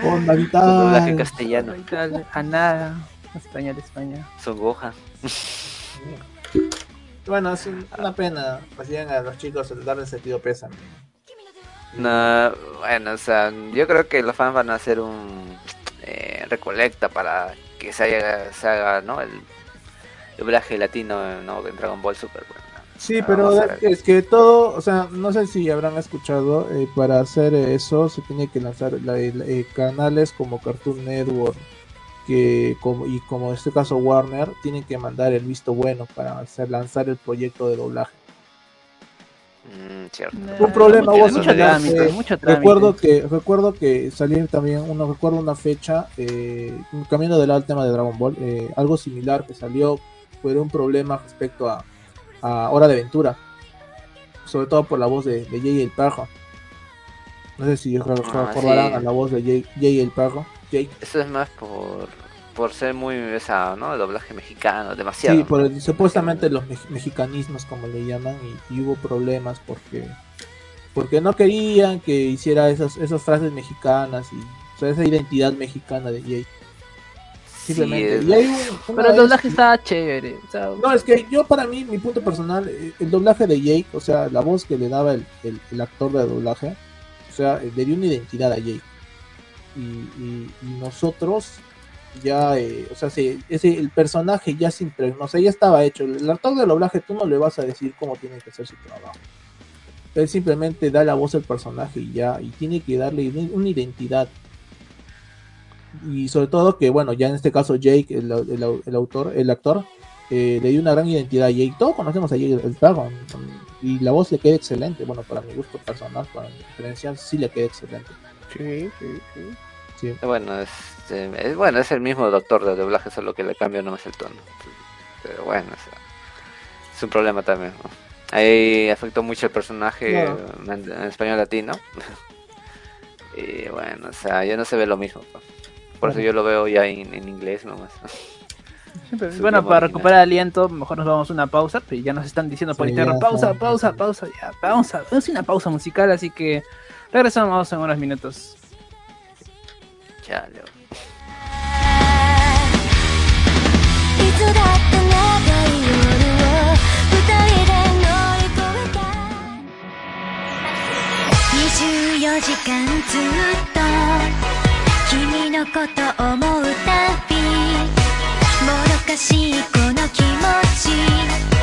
Onda doblaje vital. castellano. A nada. Español España. Son Gohan. Bueno, es un- una pena, pues llegan a los chicos el darle sentido pésame. No, bueno, o sea, yo creo que los fans van a hacer un eh, recolecta para que se haga, se haga ¿no? El doblaje latino ¿no? en Dragon Ball Super. Bueno, Sí, Ah, pero es que todo, o sea, no sé si habrán escuchado, eh, para hacer eso se tiene que lanzar la- la- eh, canales como Cartoon Network que como, y como en este caso Warner tienen que mandar el visto bueno para hacer lanzar el proyecto de doblaje. Mm, cierto. Un problema hubo mucho trámite, eh, mucho trámite. Recuerdo que recuerdo que salir también, uno recuerdo una fecha, eh, cambiando del tema de Dragon Ball, eh, algo similar que salió fue un problema respecto a, a Hora de Aventura, sobre todo por la voz de, de Jay el Perro. No sé si Ah, recordarán sí. a la voz de Jay, Jay el Perro. Jay. Eso es más por, por ser muy esa, ¿no? doblaje mexicano, demasiado. Sí, por el- supuestamente los mex- mexicanismos, como le llaman, y, y hubo problemas porque porque no querían que hiciera esas, esas frases mexicanas y o sea, esa identidad mexicana de. Sí, Simplemente. es- un- una Pero el vez- doblaje estaba chévere. o sea, No, es que yo para mí, mi punto personal, eh, el doblaje de Jake, o sea, la voz que le daba el, el- el actor de doblaje, o sea, le dio una identidad a Jake. Y, y- nosotros ya, eh, o sea, se- ese, el personaje ya se impregnó, o sea, ya estaba hecho. El actor de doblaje tú no le vas a decir cómo tiene que hacer su trabajo. Él simplemente da la voz al personaje y ya, y tiene que darle una- identidad. Y sobre todo que, bueno, ya en este caso Jake, el, el- autor, el actor, eh, le dio una gran identidad a Jake. Todos conocemos a Jake el perro y la voz le queda excelente. Bueno, para mi gusto personal, para mi diferencial, sí le queda excelente. Sí. Bueno, es, eh, es- bueno, es el mismo doctor de doblaje, solo que le cambia nomás el tono. Pero bueno, o sea, es un problema también. ¿no? Ahí afectó mucho el personaje en, en español latino. y bueno, o sea, ya no se ve lo mismo. Por eso yo lo veo ya en, en inglés nomás. Su bueno, para recuperar aliento, mejor nos vamos a una pausa. Pero ya nos están diciendo por Sí, interno: pausa, pausa, pausa, ya, pausa. Es una pausa musical, así que regresamos en unos minutos. いつだって長い夜を。二人で乗り越えた24時間ずっと君のこと思うたびもどかしいこの気持ち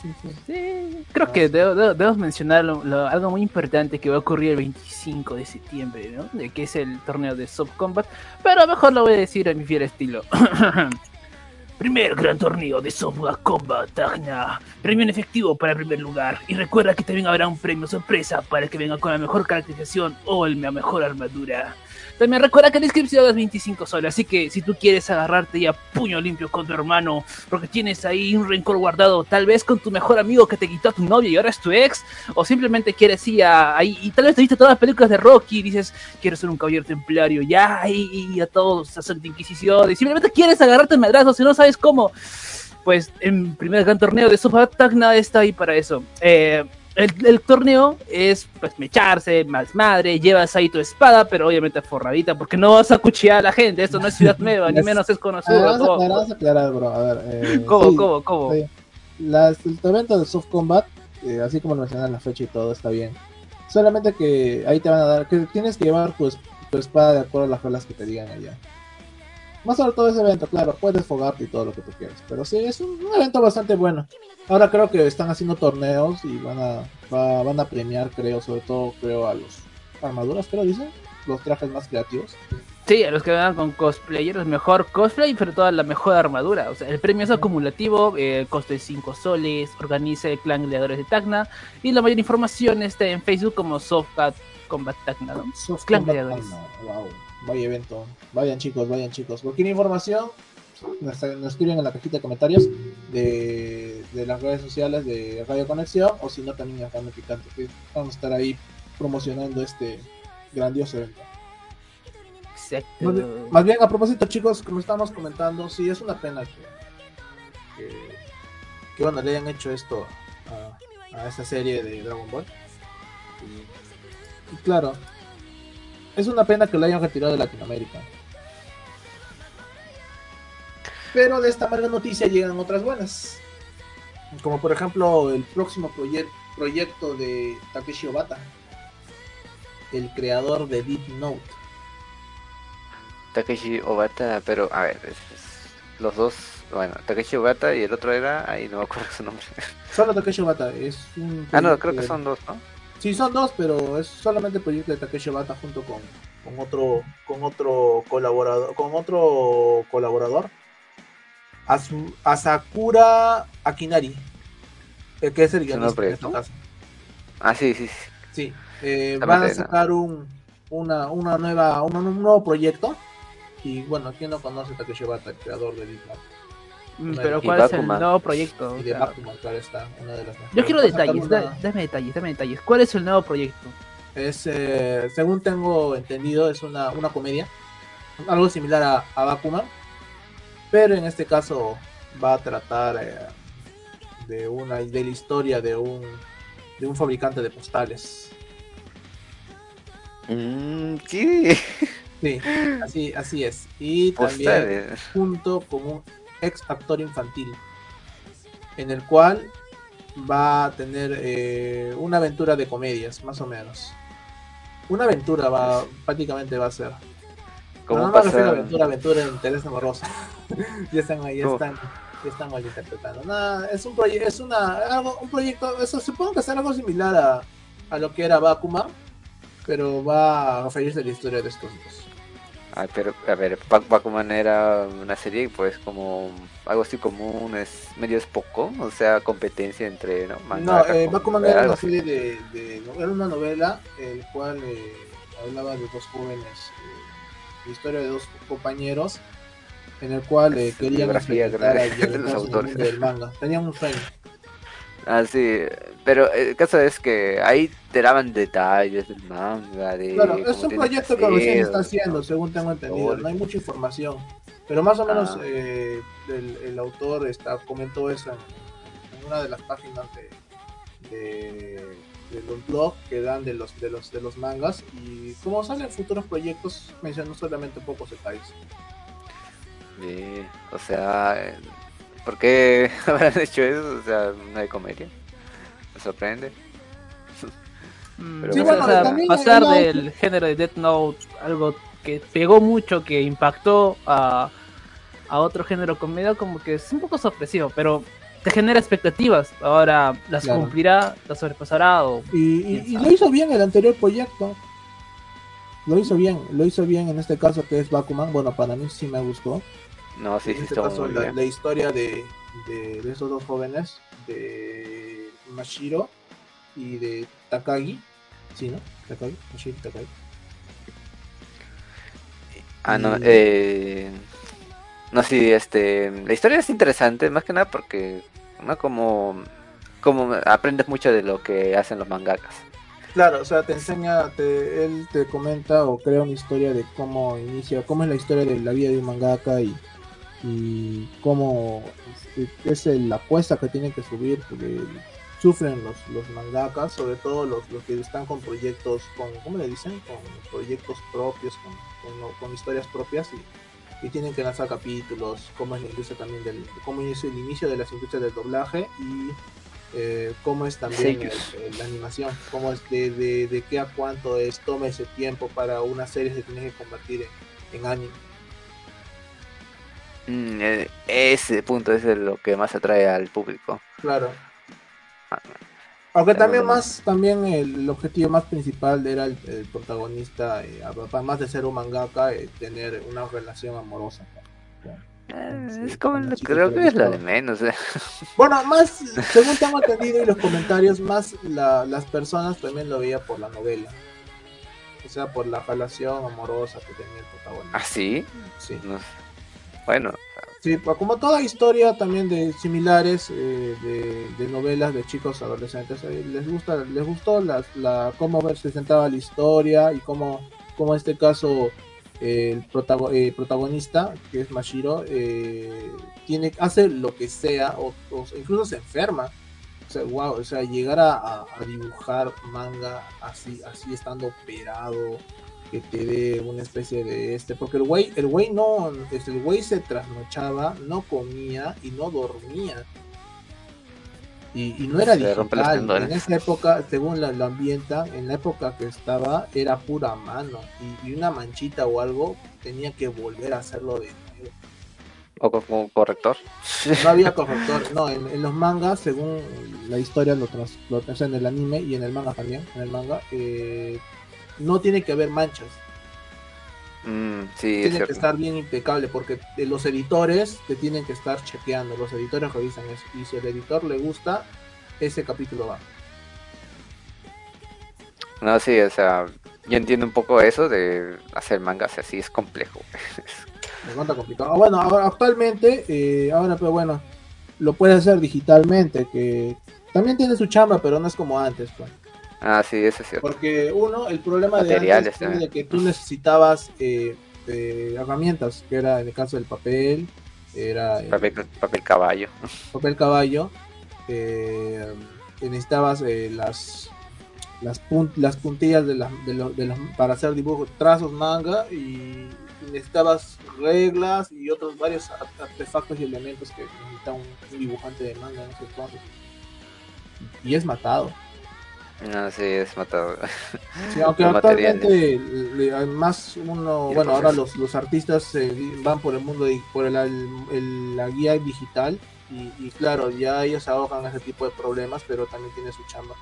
Sí, sí. Sí, creo que debo- debo- debemos mencionar lo- lo- algo muy importante que va a ocurrir el 25 de septiembre, ¿no? De que es el torneo de Soft Combat, pero mejor lo voy a decir a mi fiel estilo. Primer gran torneo de Soft Combat, Tacna. Premio en efectivo para el primer lugar. Y recuerda que también habrá un premio sorpresa para el que venga con la mejor caracterización o la mejor armadura. También recuerda que la inscripción es 25 soles, así que si tú quieres agarrarte ya puño limpio con tu hermano, porque tienes ahí un rencor guardado, tal vez con tu mejor amigo que te quitó a tu novia y ahora es tu ex, o simplemente quieres ir ahí, y tal vez te viste todas las películas de Rocky y dices, quiero ser un caballero templario, ya, y, a todos a Santa Inquisición, y simplemente quieres agarrarte en madrazos y no sabes cómo, pues en primer gran torneo de Sofa Tacna está ahí para eso. Eh, el, el torneo es pues mecharse, más madre, llevas ahí tu espada, pero obviamente forradita, porque no vas a cuchillar a la gente, esto no es ciudad nueva, ni menos es conocido. vamos, a ¿Cómo, aclarar, vamos a aclarar, bro. A ver, eh, cómo, sí, cómo, cómo? sí. Las- el evento de Soft Combat, eh, así como lo mencionan la fecha y todo, está bien. Solamente que ahí te van a dar, que tienes que llevar tu, tu espada de acuerdo a las reglas que te digan allá. Más sobre todo ese evento, claro, puedes fogarte y todo lo que tú quieras. Pero sí, es un, un evento bastante bueno. Ahora creo que están haciendo torneos y van a, va- van a premiar, creo, sobre todo creo a los armaduras, creo, dicen. Los trajes más creativos. Sí, a los que vengan con cosplayers, mejor cosplay, pero toda la mejor armadura. O sea, el premio es acumulativo, eh, coste 5 soles, organiza el clan Gladiadores de Tacna, y la mayor información está en Facebook como Softcat Combat Tacna, ¿no? Soft Clan Combat Gladiadores. Tacna, Wow, vaya evento. Vayan chicos, vayan chicos. Cualquier información nos, nos escriben en la cajita de comentarios de, de las redes sociales de Radio Conexión o si no también en el Picante, que vamos a estar ahí promocionando este grandioso evento. Exacto. Más bien, más bien, a propósito chicos, como estamos comentando, sí es una pena que, que, que, bueno, le hayan hecho esto a, a esta serie de Dragon Ball. Y, y claro, es una pena que lo hayan retirado de Latinoamérica. Pero de esta mala noticia llegan otras buenas. Como por ejemplo el próximo proye- proyecto de Takeshi Obata, el creador de Deep Note. Takeshi Obata, pero a ver, es- es- los dos, bueno, Takeshi Obata y el otro era, ahí no me acuerdo su nombre. Solo Takeshi Obata es un Ah, no, creo que son dos, ¿no? Sí, son dos, pero es solamente el proyecto de Takeshi Obata junto con, con otro con otro colaborador, con otro colaborador, Asu- Asakura Akinari, el que es el ¿Es un guionista en este caso. Ah, sí, sí, sí. Sí, eh, van a sacar un una, una nueva un, un nuevo proyecto y bueno, ¿quién no conoce a Takeshi Obata, el creador de Deep? Mm, Pero ¿cuál es el nuevo proyecto? y de Bakuman, claro está, una de las yo quiero a detalles, una- da- dame detalles, dame detalles. ¿Cuál es el nuevo proyecto? Es, eh, según tengo entendido, es una, una comedia. Algo similar a, a Bakuman. Pero en este caso va a tratar eh, de una de la historia de un, de un fabricante de postales. Mm, sí, Sí, así, así es. Y también junto con un ex actor infantil. En el cual va a tener eh, una aventura de comedias, más o menos. Una aventura va, prácticamente va a ser. ¿Cómo no, no pasa? aventura, aventura de interés amoroso. ya están ahí, están, ya están mal interpretando. Nada, es un proyecto, es una, algo, un proyecto, eso supongo que es algo similar a, a lo que era Bakuman, pero va a referirse a la historia de estos dos. Ay, pero, a ver, Bak- Bakuman era una serie, pues, como algo así común, es medio es poco, o sea, competencia entre, ¿no? No, Mangaka eh, Bakuman era una serie de, de- era una novela el cual eh, hablaba de dos jóvenes, la historia de dos compañeros en el cual eh, querían experimentar de- los autores. del manga. Tenían un sueño. Ah, sí, pero el caso es que ahí te daban detalles del manga, de... Claro, es un proyecto que recién está ¿no? haciendo, según tengo entendido. No hay mucha información, pero más o menos Ah. eh, el, el autor está comentó eso en, en una de las páginas de, de, de los blogs que dan de los de los de los mangas y como salen futuros proyectos mencionó solamente pocos detalles. Sí, o sea, eh, ¿por qué habrán hecho eso? O sea, una de comedia. Me sorprende. Mm, Pero sí, bueno, o sea, también pasar hay- del género de Death Note, algo que pegó mucho, que impactó a, a otro género comedia, como que es un poco sorpresivo, pero te genera expectativas. Ahora las Claro. cumplirá, las sobrepasará o Y, y- y lo hizo bien el anterior proyecto. Lo hizo bien, lo hizo bien en este caso que es Bakuman. Bueno, para mí sí me gustó. No, sí, en sí, este caso, muy la, bien. la historia de, de, de esos dos jóvenes, de Mashiro y de Takagi. Sí, ¿no? Takagi, Mashiro y Takagi. Ah, no, eh... No, sí, este... La historia es interesante, más que nada porque, ¿no? Como... Como aprendes mucho de lo que hacen los mangakas. Claro, o sea, te enseña, te, él te comenta o crea una historia de cómo inicia, cómo es la historia de la vida de un mangaka y, y cómo es el- la apuesta que tienen que subir, porque sufren los, los mangakas, sobre todo los, los que están con proyectos, con, ¿cómo le dicen? Con proyectos propios, con, con, con historias propias y, y tienen que lanzar capítulos, cómo es la industria también del, cómo es el inicio de las industrias del doblaje y eh, cómo es también Sí. el- el- la animación, cómo es de, de, de qué a cuánto es, toma ese tiempo para una serie se tiene que convertir en, en anime. Mm, eh, ese punto es lo que más atrae al público. Claro. Ah, Aunque también más, también el, objetivo más principal era el, el protagonista, eh, además de ser un mangaka, eh, tener una relación amorosa. Eh, Sí, es como, lo- creo que es lo de menos. eh. Bueno, más, según tengo entendido y los comentarios, más la- las personas también lo veían por la novela. O sea, por la relación amorosa que tenía el protagonista. ¿Ah, sí? Sí. No. Bueno, Sí, pues, como toda historia también de similares eh, de, novelas de chicos adolescentes, eh, les gusta, les gustó la, la cómo presentaba la historia y cómo, cómo en este caso eh, el protago- protagonista, que es Mashiro, tiene, hace lo que sea, o, incluso se enferma. O sea, wow, o sea, llegar a- a dibujar manga así, así estando operado, que te dé una especie de este, porque el güey, el güey no, el güey se trasnochaba, no comía y no dormía. Y, y no era Se digital. En esa época, según la, lo ambientan, en la época que estaba, era pura mano. Y, y una manchita o algo tenía que volver a hacerlo de nuevo. o co- como corrector. No había corrector. No, en, en los mangas, según la historia, lo, trans, lo en el anime y en el manga también, en el manga, eh, no tiene que haber manchas. Mm, sí, es tiene que estar bien impecable porque eh, los editores te tienen que estar chequeando, los editores revisan eso y si al editor le gusta, ese capítulo va. No, sí, o sea, yo entiendo un poco eso de hacer mangas así, es complejo. Me cuenta complicado. Bueno, ahora actualmente, eh, ahora pero bueno, lo puedes hacer digitalmente, que también tiene su chamba, pero no es como antes, pues. Ah, sí, eso es cierto. Porque uno, el problema de Materiales antes era también. de que tú necesitabas eh, eh, herramientas, que era en el caso del papel, era el Papel, papel caballo. papel caballo, eh, necesitabas eh, las las, pun- las puntillas de las, de los- de los- para hacer dibujos, trazos, manga y necesitabas reglas y otros varios ar- artefactos y elementos que necesita un, un dibujante de manga en ese entonces. Y es matado. No, sí, es matado. Sí, aunque actualmente le- más uno, bueno, ahora los, los artistas eh, van por el mundo, de- por el, el- la guía digital y, y claro, ya ellos ahogan ese tipo de problemas, pero también tiene su chamba.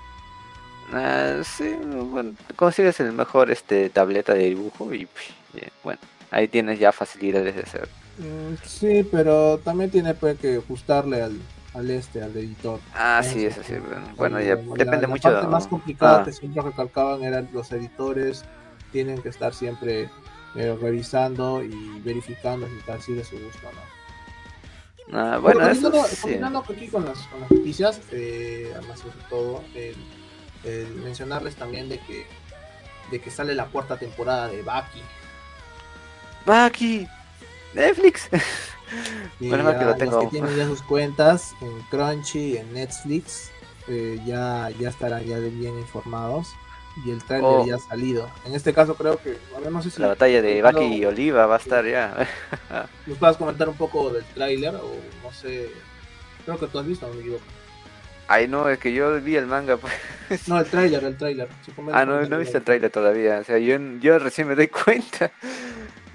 Ah, sí, bueno, consigues el mejor este tableta de dibujo y ya, bueno, ahí tienes ya facilidades de hacer. Mm, Sí, pero también tiene pues, que ajustarle al, al este, al editor. Ah, sí, eso sí. Bueno, La- ya la- depende la mucho. parte más complicada Ah, que siempre recalcaban eran los editores, tienen que estar siempre eh, revisando y verificando si está así de su gusto o no. ah, bueno, eso sí. continuando aquí con las, con las noticias, eh, además sobre todo, el, el mencionarles también de que de que sale la cuarta temporada de Baki. Baki, Netflix. Y mal ya que lo los tengo. que tienen ya sus cuentas en Crunchy, en Netflix, eh, ya, ya estarán ya bien informados. Y el trailer Oh. ya ha salido. En este caso creo que, no sé si La batalla de Baki y Oliva va a estar ya. nos puedas comentar un poco del tráiler o no sé. Creo que tú has visto, no me equivoco. Ay, no, es que yo vi el manga. Pues. No, el tráiler, el tráiler. Ah, no, no he visto el trailer todavía. O sea, yo, yo recién me doy cuenta.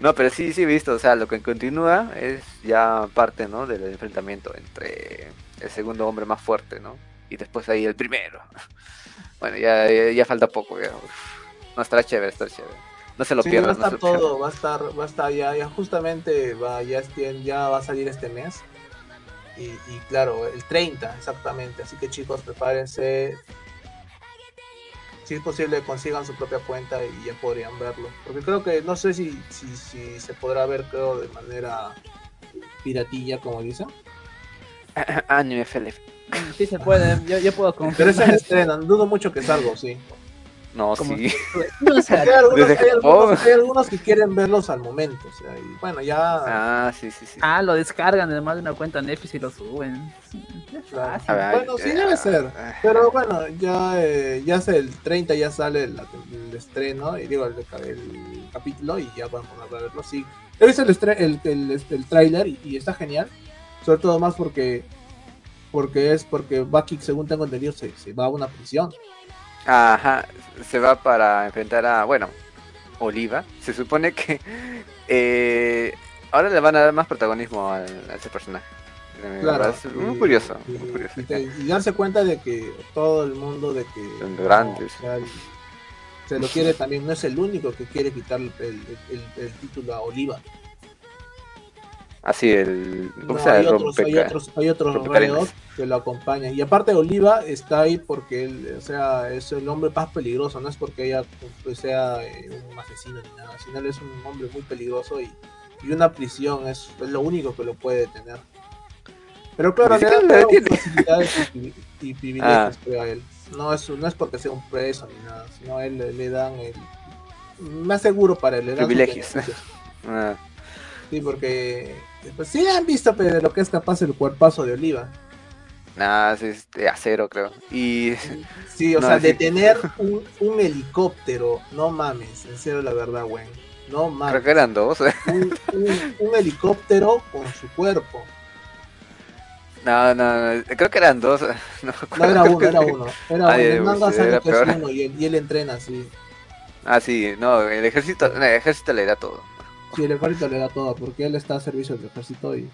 No, pero sí, sí he visto, o sea, lo que continúa es ya parte, ¿no? Del enfrentamiento entre el segundo hombre más fuerte, ¿no? Y después ahí el primero. Bueno, ya, ya, ya falta poco, ya. No, estará chévere, estará chévere. No se lo Sí, pierdan. va a no estar pierdan. todo, va a estar, va a estar ya, ya justamente va, ya, ya va a salir este mes. Y, y claro, el 30 exactamente. Así que chicos, prepárense. Si es posible, consigan su propia cuenta y ya podrían verlo. Porque creo que, no sé si, si, si se podrá ver, creo, de manera piratilla, como dicen. Anime FLF. Sí se puede, yo, yo puedo Pero es en confirmar. estreno, dudo mucho que salga, sí. No, Como- sí. No, o sea, Hay algunos, Desde hay algunos- hay algunos que quieren verlos al momento. O sea, y bueno, ya. Ah, sí, sí, sí. Ah, lo descargan además de una cuenta Netflix y lo suben. Claro. fácil. A ver, Bueno, sí debe ser. ah, Pero bueno, ya, eh, ya es el 30, ya sale el, el estreno, y digo, el, el capítulo, y ya van a verlo. Sí, he visto el, estre- el, el, este, el tráiler y, y está genial. Sobre todo más porque porque es porque Bucky, según tengo entendido, se, se va a una prisión. Ajá, se va para enfrentar a, bueno, Oliva. Se supone que eh, ahora le van a dar más protagonismo al, a ese personaje. Claro. muy curioso, y, muy curioso. y te- y darse cuenta de que todo el mundo de que Son grandes. o sea, el- se lo quiere también, no es el único que quiere quitar el, el- el- el título a Oliva. Así el, ¿cómo No, se llama? hay, otros, hay otros, hay otros que lo acompañan. Y aparte Oliva está ahí porque él, o sea, es el hombre más peligroso, no es porque ella pues, sea eh, un asesino ni nada, sino él es un hombre muy peligroso y, y una prisión es, es lo único que lo puede detener. Pero claro, le detiene. facilidades y, privi- y privilegios Ah. creo, a él. No es, no es porque sea un preso ni nada, sino él le, dan el, más seguro para él. le dan Privilegios. Ah, Sí, porque pues, sí han visto pero, de lo que es capaz el cuerpazo de Oliva. nada, es este, acero, creo. Y Sí, o No, sea, sí. detener un, un helicóptero, no mames, en serio la verdad, güey. No creo mames. que eran dos. Un, un- un helicóptero con su cuerpo. No, no, no, creo que eran dos. No, era creo uno, era uno. Era Ay, uno. El manga sabe que es uno y él, y él entrena así. Ah, sí, no, el ejército, el ejército le da todo. Sí, el ejército le da todo, porque él está a servicio del ejército y,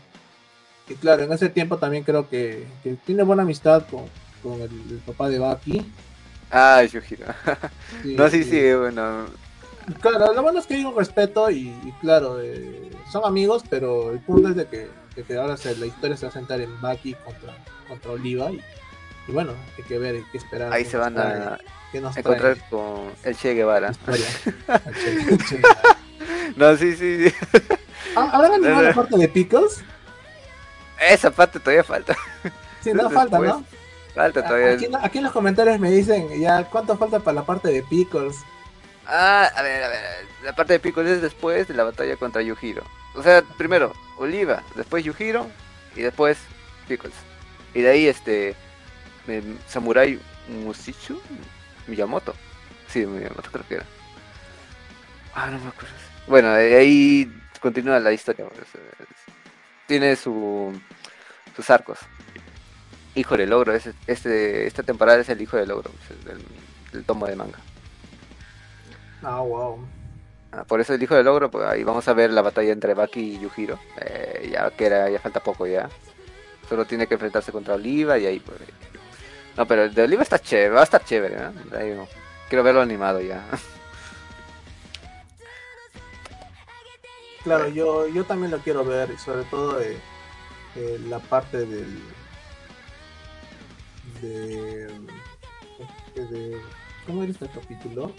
y claro, en ese tiempo también creo que, que tiene buena amistad con, con el, el papá de Baki. Ah, Yujiro. Sí, No, sí, sí, bueno. Claro, lo bueno es que hay un respeto y, y claro, eh, son amigos, pero el punto es de que, de que ahora se- la historia se va a centrar en Baki contra, contra Oliva y, y bueno, hay que ver, hay que esperar. Ahí se van a encontrar con el Che Guevara. Al Che- Che. No, sí, sí, sí. Ah, ¿Habrán animado la parte de Pickles? Esa parte todavía falta. Sí, no Después. falta, ¿no? Falta todavía. Aquí, aquí en los comentarios me dicen ya cuánto falta para la parte de Pickles. Ah, a ver, a ver. La parte de Piccolo es después de la batalla contra Yujiro. O sea, primero Oliva, después Yujiro y después Pickles. Y de ahí este Samurai Mushichu Miyamoto. Sí, Miyamoto creo que era. Ah, no me acuerdo. Bueno, de ahí continúa la historia. eh, Tiene su sus arcos. Hijo del logro, es, este, esta temporada es el hijo del logro, del tomo de manga. Ah, wow. Ah, por eso el hijo del logro, pues ahí vamos a ver la batalla entre Baki y Yujiro. Eh, ya que era, ya falta poco ya. Solo tiene que enfrentarse contra Oliva y ahí pues. No, pero el de Oliva está chévere, va a estar chévere, ¿no? Ahí, no. quiero verlo animado ya. Claro, yo, yo también lo quiero ver, y sobre todo eh, eh, la parte del. de. de ¿Cómo era este capítulo?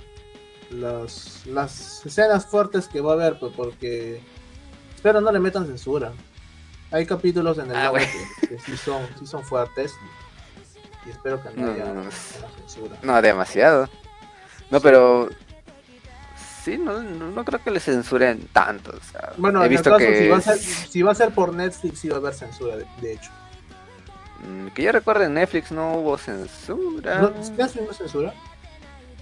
Las, las escenas fuertes que va a haber, pues porque. Espero no le metan censura. Hay capítulos en el Ah, que, que sí, son, sí son fuertes. Y espero que no No, haya no, censura. No, demasiado. No, pero. Sí, no, no, no creo que le censuren tanto. o sea, Bueno, he en el visto caso, que. si, va a ser, si va a ser por Netflix, sí va a haber censura, de, de hecho. Mm, Que yo recuerdo en Netflix no hubo censura. ¿No, ¿Qué hacen una censura?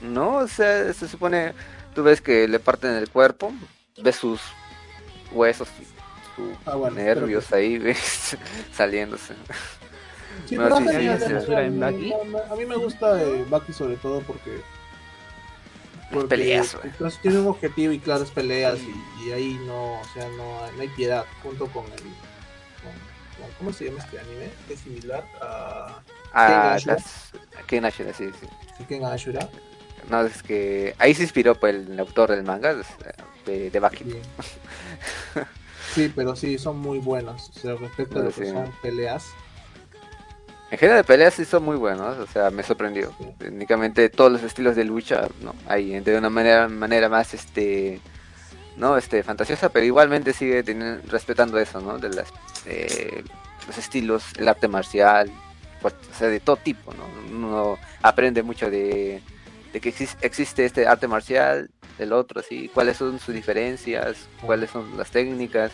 No, o sea, se supone, tú ves que le parten el cuerpo, ves sus huesos, sus Ah, bueno, nervios ahí, ves, saliéndose. Sí, No, pero sí, a mí- sí, a mí- sí. ¿Censura en a Baki? mí- a mí me gusta eh, Baki sobre todo porque Porque Peleas, entonces tiene un objetivo y claro es peleas y, y ahí no, o sea, no, hay- no hay piedad junto con el con- ¿cómo se llama este anime? Es similar a Ah, Ashura. las... Ken Ashura, sí, sí. Shiken Ashura. No, es que ahí se inspiró por el autor del manga de, de Baki. Sí, pero sí, son muy buenos. O sea, respecto a lo que Sí. son peleas. En general de peleas sí son muy buenos, o sea, me sorprendió. Sí. Técnicamente todos los estilos de lucha, ¿no? Hay de una manera, manera más, este, no, este, fantasiosa, pero igualmente sigue teniendo, respetando eso, ¿no? De las, eh, los estilos, el arte marcial, pues, o sea, de todo tipo, ¿no? Uno aprende mucho de, de que exis- existe este arte marcial, del otro, así, cuáles son sus diferencias, cuáles son las técnicas,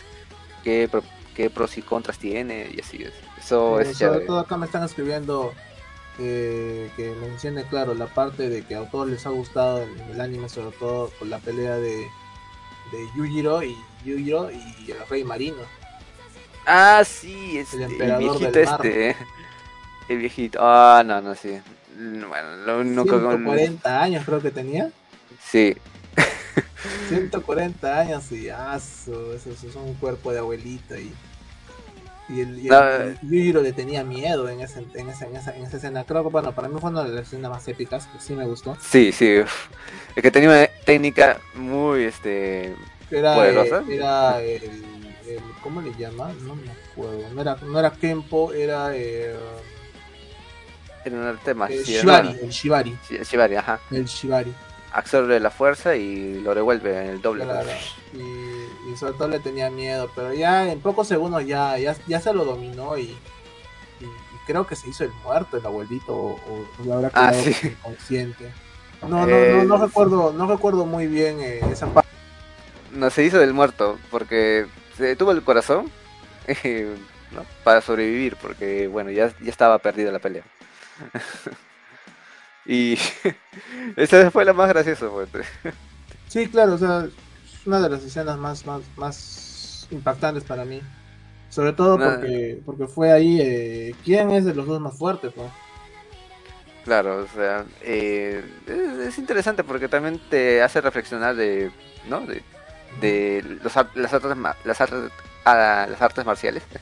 qué, qué pros y contras tiene, y así es. Eso Eh, es sobre todo acá me están escribiendo eh, que mencione, claro, la parte de que a todos les ha gustado el, el anime, sobre todo con la pelea de, de Yujiro y Yujiro y el rey marino. Ah, sí, este, el, emperador viejito este, eh. El viejito. Ah, no, no, sí. Bueno, lo único con... 140 años creo que tenía. Sí, 140 años y su- eso, eso es un cuerpo de abuelita y y el, y el- No, y Yujiro le tenía miedo en, ese, en, esa, en, esa, en esa escena. Creo que bueno, para mí fue una de las escenas más épicas que sí me gustó. sí, sí. Es que tenía una técnica muy, este... Era, ¿Poderosa? eh, era el, el- ¿Cómo le llama? No me acuerdo. No era, no era Kenpo, era eh, Era un arte el. Shibari. El Shibari. el Shibari, ajá. El Shibari. Absorbe la fuerza y lo revuelve el doble. Claro. Y, y sobre todo le tenía miedo. Pero ya en pocos segundos ya, ya, ya se lo dominó y, y, y creo que se hizo el muerto el abuelito o, o lo habrá Ah, quedado sí. inconsciente. No, no, Eh, no, no recuerdo, no recuerdo muy bien eh, esa parte. No, se hizo del muerto porque se detuvo el corazón eh, ¿no? para sobrevivir porque, bueno, ya, ya estaba perdida la pelea. y esa fue la más graciosa. pues. Sí, claro, o sea, es una de las escenas más, más, más impactantes para mí. Sobre todo porque, porque fue ahí, eh, ¿quién es de los dos más fuerte? Pues? Claro, o sea, eh, es, es interesante porque también te hace reflexionar de, ¿no? De, de los, las artes, las artes, ah, las artes marciales.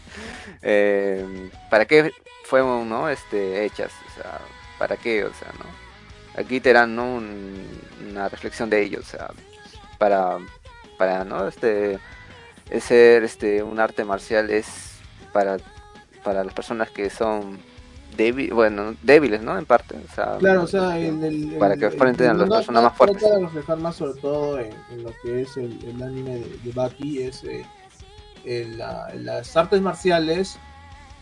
Eh, ¿Para qué fueron, no? Este, hechas, o sea, ¿para qué? O sea, ¿no? Aquí te dan, ¿no? Un- una reflexión de ello, o sea, para, para, ¿no? Este, ser, este, un arte marcial es para, para las personas que son débiles, bueno, débiles, ¿no? En parte, o sea, Claro, o sea, el- Para el- que enfrenten a las no- personas no más fuertes. Trata de reflejar más sobre todo en, en lo que es el, el anime de, de Baki, es eh, el- la- las artes marciales,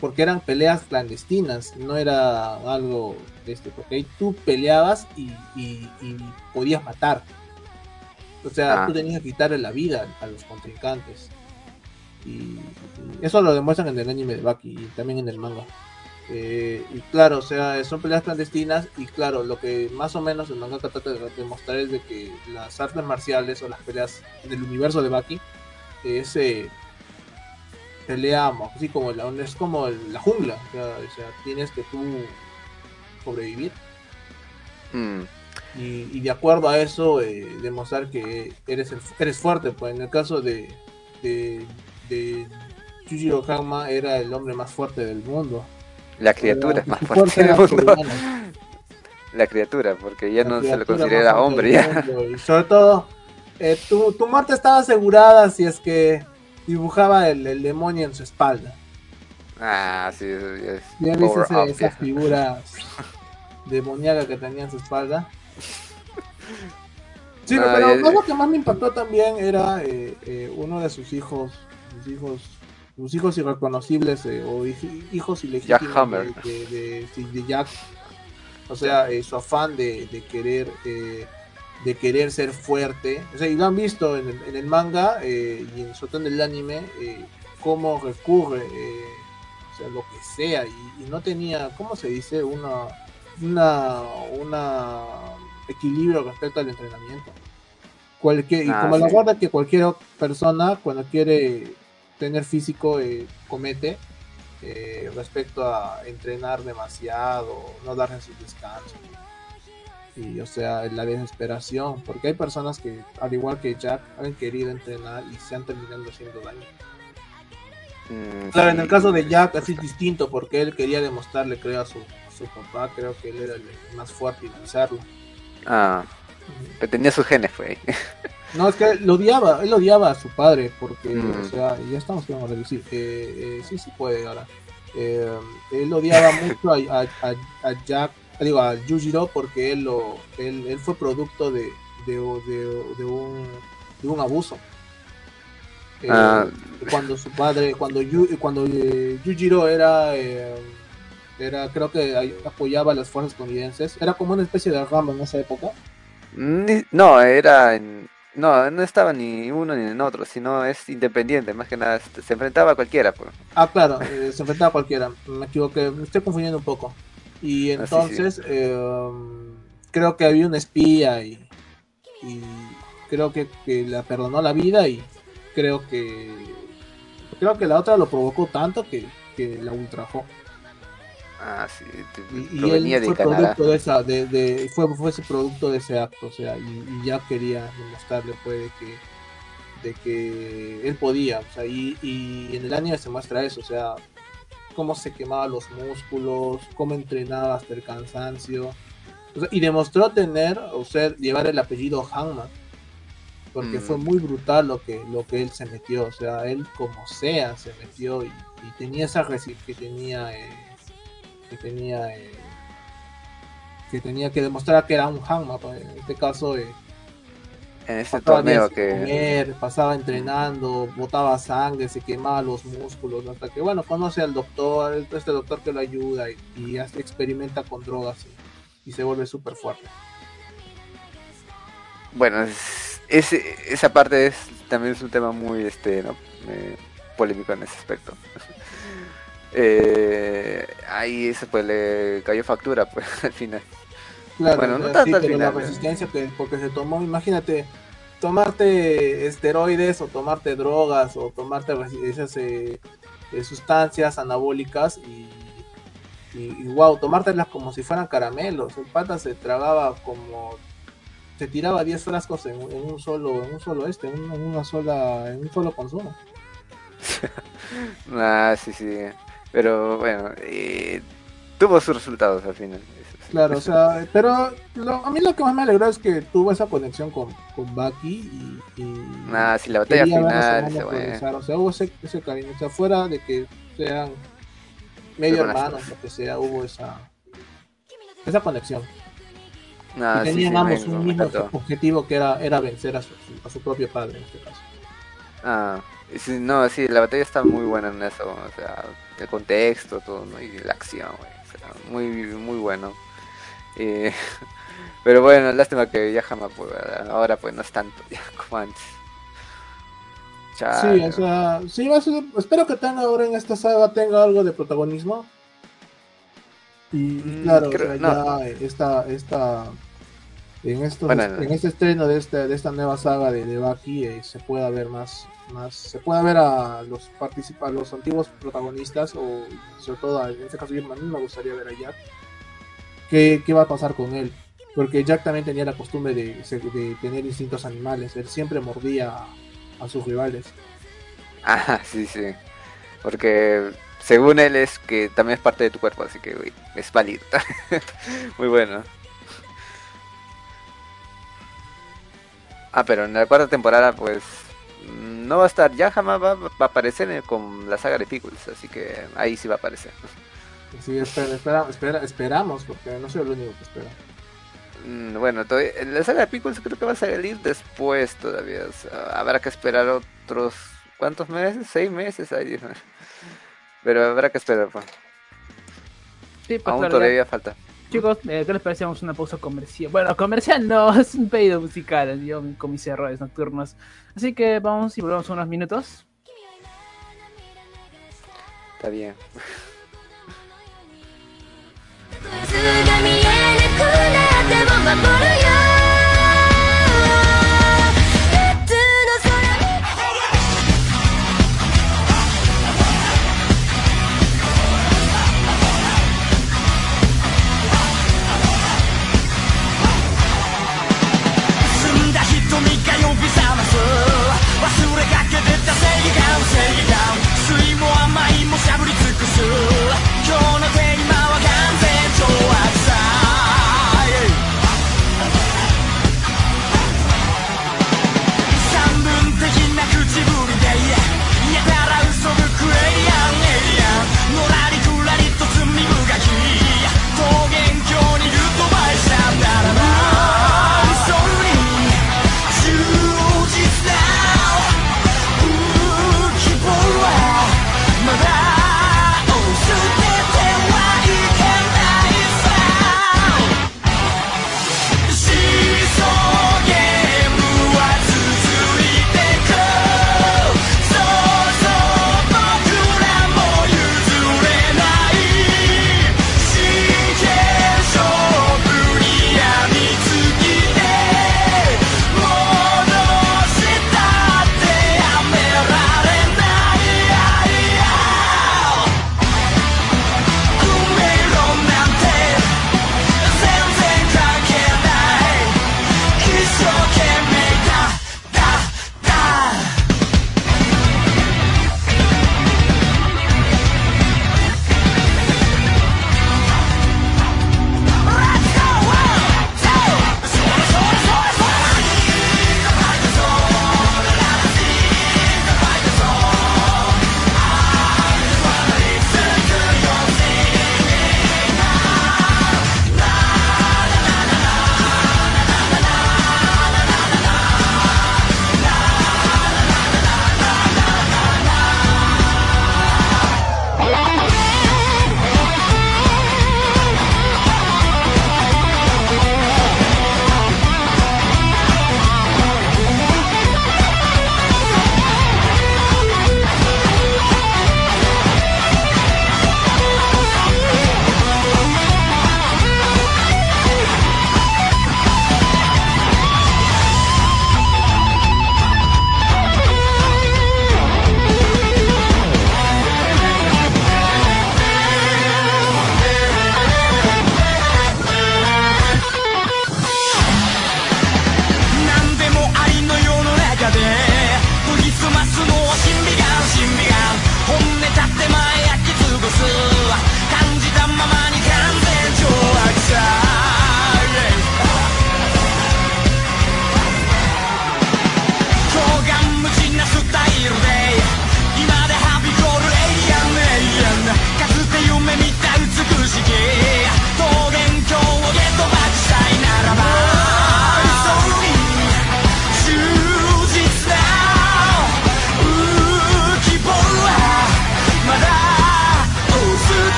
porque eran peleas clandestinas, no era algo, este, porque ahí tú peleabas y, y- y podías matar. O sea, Ah. tú tenías que quitarle la vida a los contrincantes. Y, y eso lo demuestran en el anime de Baki y también en el manga. Eh, y claro, o sea, son peleas clandestinas y claro, lo que más o menos el manga trata de demostrar es de que las artes marciales o las peleas del universo de Baki es eh, pelea así como la, es como la jungla, o sea, o sea, tienes que tú sobrevivir mm, y, y de acuerdo a eso eh, demostrar que eres el- eres fuerte, pues en el caso de de, de Yujiro Hanma era el hombre más fuerte del mundo. la criatura es más fuerte del mundo. La criatura, porque ya La no se criatura considera hombre ya. Y sobre todo, eh, tu, tu muerte estaba asegurada si es que dibujaba el, el demonio en su espalda. Ah, sí, es ¿Ya viste esa ya. figura demoníaca que tenía en su espalda? Sí, No, pero no, lo que más me impactó también era eh, eh, uno de sus hijos, sus hijos, sus hijos irreconocibles eh, o hij- hijos ilegítimos Jack Hammer. de, de, de- sí, de Jack. O sea, eh, su afán de, de querer eh, de querer ser fuerte. O sea, y lo han visto en el, en el manga y en, sobre todo en el anime, cómo recurre, eh, o sea, lo que sea. Y, y no tenía, ¿cómo se dice? Una, una, una equilibrio respecto al entrenamiento. Cualquier, y Ah, como la guarda que cualquier persona cuando quiere tener físico eh, comete eh, respecto a entrenar demasiado, no darse sus descansos. y o sea la desesperación porque hay personas que al igual que Jack han querido entrenar y se han terminado haciendo daño claro sí. en el caso de Jack así es distinto porque él quería demostrarle creo a su, su papá creo que él era el más fuerte y lanzarlo Ah, pero tenía sus genes, fue. no es que él lo odiaba él odiaba a su padre porque Mm. o sea ya estamos que vamos a reducir eh, eh, sí sí puede ahora Eh, él odiaba mucho a, a, Jack digo a Yujiro porque él lo él, él fue producto de, de, de- de un de un abuso Eh, Ah. Cuando su padre cuando Yu- cuando eh, Yujiro era eh, era creo que apoyaba a las fuerzas estadounidenses era como una especie de Rambo en esa época Ni- no, era en- No, no estaba ni uno ni en otro, sino es independiente, más que nada. este, Se enfrentaba a cualquiera, pues. Ah, claro, eh, se enfrentaba a cualquiera. Me equivoqué, me estoy confundiendo un poco. Y Ah, sí, entonces eh, creo que había un espía y, y creo que, que la perdonó la vida y creo que creo que la otra lo provocó tanto que, que la ultrajó. Ah, sí, Y, y él de fue Canadá. producto de esa, de, de- fue, fue ese producto de ese acto, o sea, y, y ya quería demostrarle pues de que, de que él podía, o sea, y, y en el anime se muestra eso, o sea, cómo se quemaba los músculos, cómo entrenaba hasta el cansancio, o sea, y demostró tener, o sea, llevar el apellido Hanma, porque Mm. fue muy brutal lo que, lo que él se metió, o sea, él como sea se metió y, y tenía esa que tenía, eh, que tenía, eh, que tenía que demostrar que era un Hanma, en este caso, eh, En torneo que. comer, pasaba entrenando, botaba sangre, se quemaba los músculos, hasta que bueno, conoce al doctor, este doctor que lo ayuda y, y hace- experimenta con drogas y, y se vuelve súper fuerte. Bueno, ese- esa parte es también es un tema muy este, ¿no? Eh, polémico en ese aspecto. eh, ahí eso pues le cayó factura pues al final. Claro, Bueno, no tanto sí, al pero final, la ¿eh? resistencia que porque se tomó, imagínate, tomarte esteroides o tomarte drogas o tomarte esas eh, eh, sustancias anabólicas y, y, y, wow, tomártelas como si fueran caramelos. El pata se tragaba como se tiraba 10 frascos en, en un solo en un solo este, en una, sola en un solo consumo. Ah, sí, sí. Pero bueno, eh, tuvo sus resultados al final. Claro, o sea, pero lo- a mí lo que más me alegró es que tuvo esa conexión con, con Bucky y, y Ah, sí, la batalla final. O sea, hubo ese, ese cariño. O sea, fuera de que sean medio hermanos, lo que sea, hubo esa, esa conexión. Ah, y tenían sí, ambos un mismo objetivo que era, era vencer a su, a su propio padre en este caso. Ah, sí, no, sí, la batalla está muy buena en eso, o sea, el contexto, todo, ¿no? Y la acción, güey, o sea, muy, muy bueno. Eh, pero bueno, lástima que ya jamás, pues, ahora pues no es tanto ya como antes. Sí, o sea, sí, va a ser- espero que tenga ahora en esta saga tenga algo de protagonismo. Y, y Mm, claro, o creo- sea, no. ya esta, esta, en, estos, Bueno, en este estreno de, este, de esta nueva saga de, de Baki eh, se pueda ver más, más, se pueda ver a los participa los antiguos protagonistas o sobre todo a- en este caso yo- a mí me gustaría ver a Jack. ¿Qué, qué va a pasar con él? Porque Jack también tenía la costumbre de, de tener instintos animales, él siempre mordía a, a sus rivales. Ah, sí, sí. Porque según él es que también es parte de tu cuerpo, así que güey, es válido. Muy bueno. Ah, pero en la cuarta temporada, pues no va a estar, ya jamás va, va a aparecer en- con la saga de Pickles, así que ahí sí va a aparecer. Sí, espera, espera, espera- esperamos, porque no soy el único que espera. Mm, Bueno, todavía- la saga de Pickles creo que va a salir después todavía. o sea, habrá que esperar otros, ¿cuántos meses? ¿Seis meses? Mío. Pero habrá que esperar, pues. Sí, pues, Aún claro, ya. todavía falta. Chicos, eh, ¿qué les parece? Vamos a una pausa comercial. Bueno, comercial no, es un pedido musical. Yo con mis errores nocturnos. Así que vamos y volvemos unos minutos. Está bien.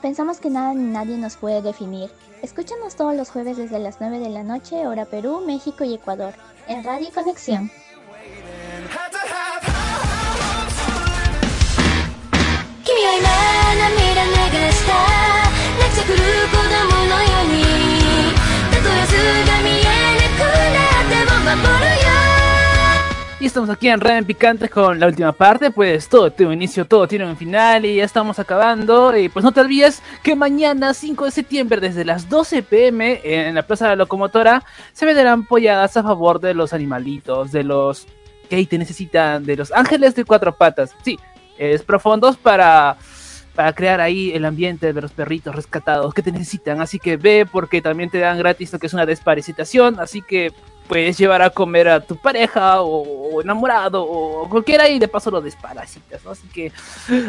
pensamos que nada ni nadie nos puede definir. Escúchanos todos los jueves desde las 9 de la noche, hora Perú, México y Ecuador, en Radio Conexión. Y estamos aquí en Red Picante con la última parte, pues todo tiene un inicio, todo tiene un final y ya estamos acabando. Y pues no te olvides que mañana 5 de septiembre desde las 12 pm en la Plaza de la Locomotora se venderán polladas a favor de los animalitos, de los que te necesitan, de los ángeles de cuatro patas. Sí, es profundos para para crear ahí el ambiente de los perritos rescatados que te necesitan. Así que ve porque también te dan gratis lo que es una desparasitación. Así que puedes llevar a comer a tu pareja o, o enamorado o cualquiera y de paso lo desparasitas. ¿no? Así que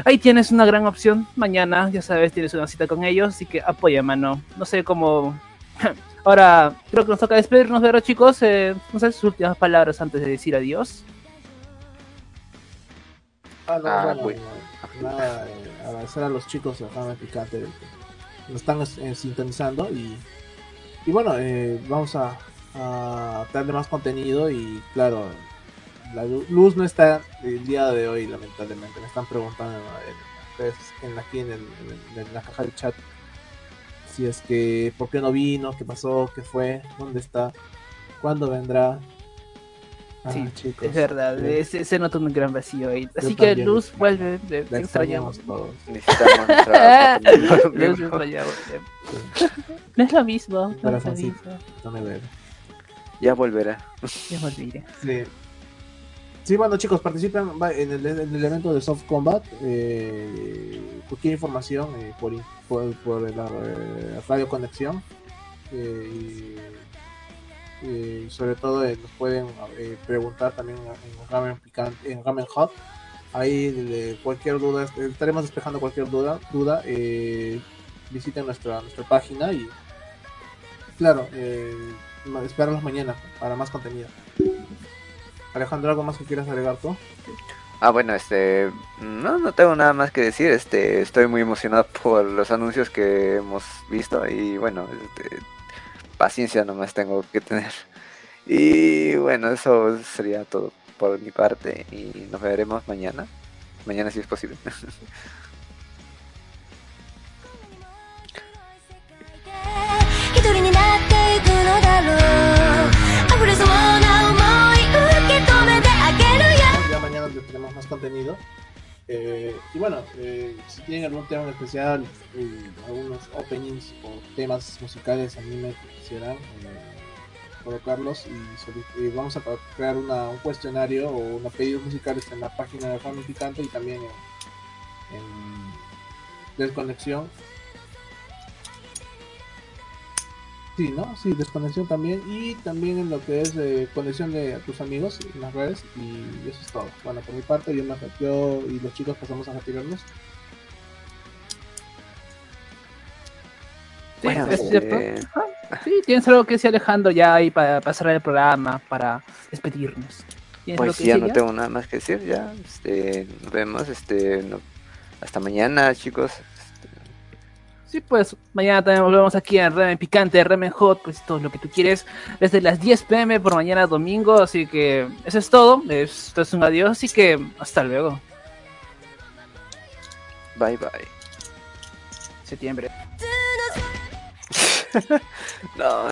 ahí tienes una gran opción. Mañana, ya sabes, tienes una cita con ellos. Así que apoya, mano. No sé cómo... Ahora, creo que nos toca despedirnos, pero chicos, eh, no sé sus últimas palabras antes de decir adiós. Ah, no, Ah, bueno, uy. nada, eh, agradecer a los chicos de Rama Picante que nos están eh, sintonizando y, y bueno, eh, vamos a, a darle más contenido y claro, la lu- luz no está el día de hoy, lamentablemente. Me están preguntando en, en- en- aquí en, el- en el- en la caja del chat si es que, ¿por qué no vino? ¿Qué pasó? ¿Qué fue? ¿Dónde está? ¿Cuándo vendrá? Ah, Sí, chicos, Es verdad, eh, se, se nota un gran vacío ahí. Así que. Luz, vuelve, te, extrañamos. extrañamos todos. Necesitamos Luz, extrañamos. No es lo mismo, no es lo mismo. No me veo. Ya volverá. Ya olvidé. Sí. Sí, bueno chicos, participen va, en el, en el evento de Soft Combat. eh, cualquier información eh, por, por, por la eh, radio conexión. eh, y, y sobre todo eh, nos pueden eh, preguntar también en Ramen Picante, en Ramen Hot. Ahí de cualquier duda, est- estaremos despejando cualquier duda. duda eh, visiten nuestra, nuestra página y claro, eh, esperarlos mañana para más contenido. Alejandro, ¿algo más que quieras agregar tú? Ah, bueno, este, no, no tengo nada más que decir. Este, estoy muy emocionado por los anuncios que hemos visto y bueno, este, paciencia nomás tengo que tener. Y bueno, eso sería todo por mi parte y nos veremos mañana. Mañana si es posible. Ya mañana tenemos más contenido. Eh, y bueno, eh, si tienen algún tema en especial, eh, algunos openings o temas musicales, anime que quisieran eh, colocarlos y, vamos a crear una- un cuestionario o unos pedidos musicales en la página de Family Picante y también en, en Desconexión. Sí, ¿no? Sí, desconexión también y también en lo que es eh, conexión de tus amigos en las redes y eso es todo. Bueno, por mi parte yo, me, yo y los chicos pasamos a retirarnos. Sí, Bueno, es cierto. este, Sí, tienes algo que decir Alejandro ya ahí para, cerrar el programa, para despedirnos. ¿Tienes algo Pues ya no tengo nada más que decir, ya, este, nos vemos, este, no- hasta mañana, chicos. Sí, pues mañana también volvemos aquí en Ramen Picante, Ramen Hot, pues todo lo que tú quieres desde las 10 pm por mañana domingo. Así que eso es todo. Esto es un adiós. Así que hasta luego. Bye bye. Septiembre. no.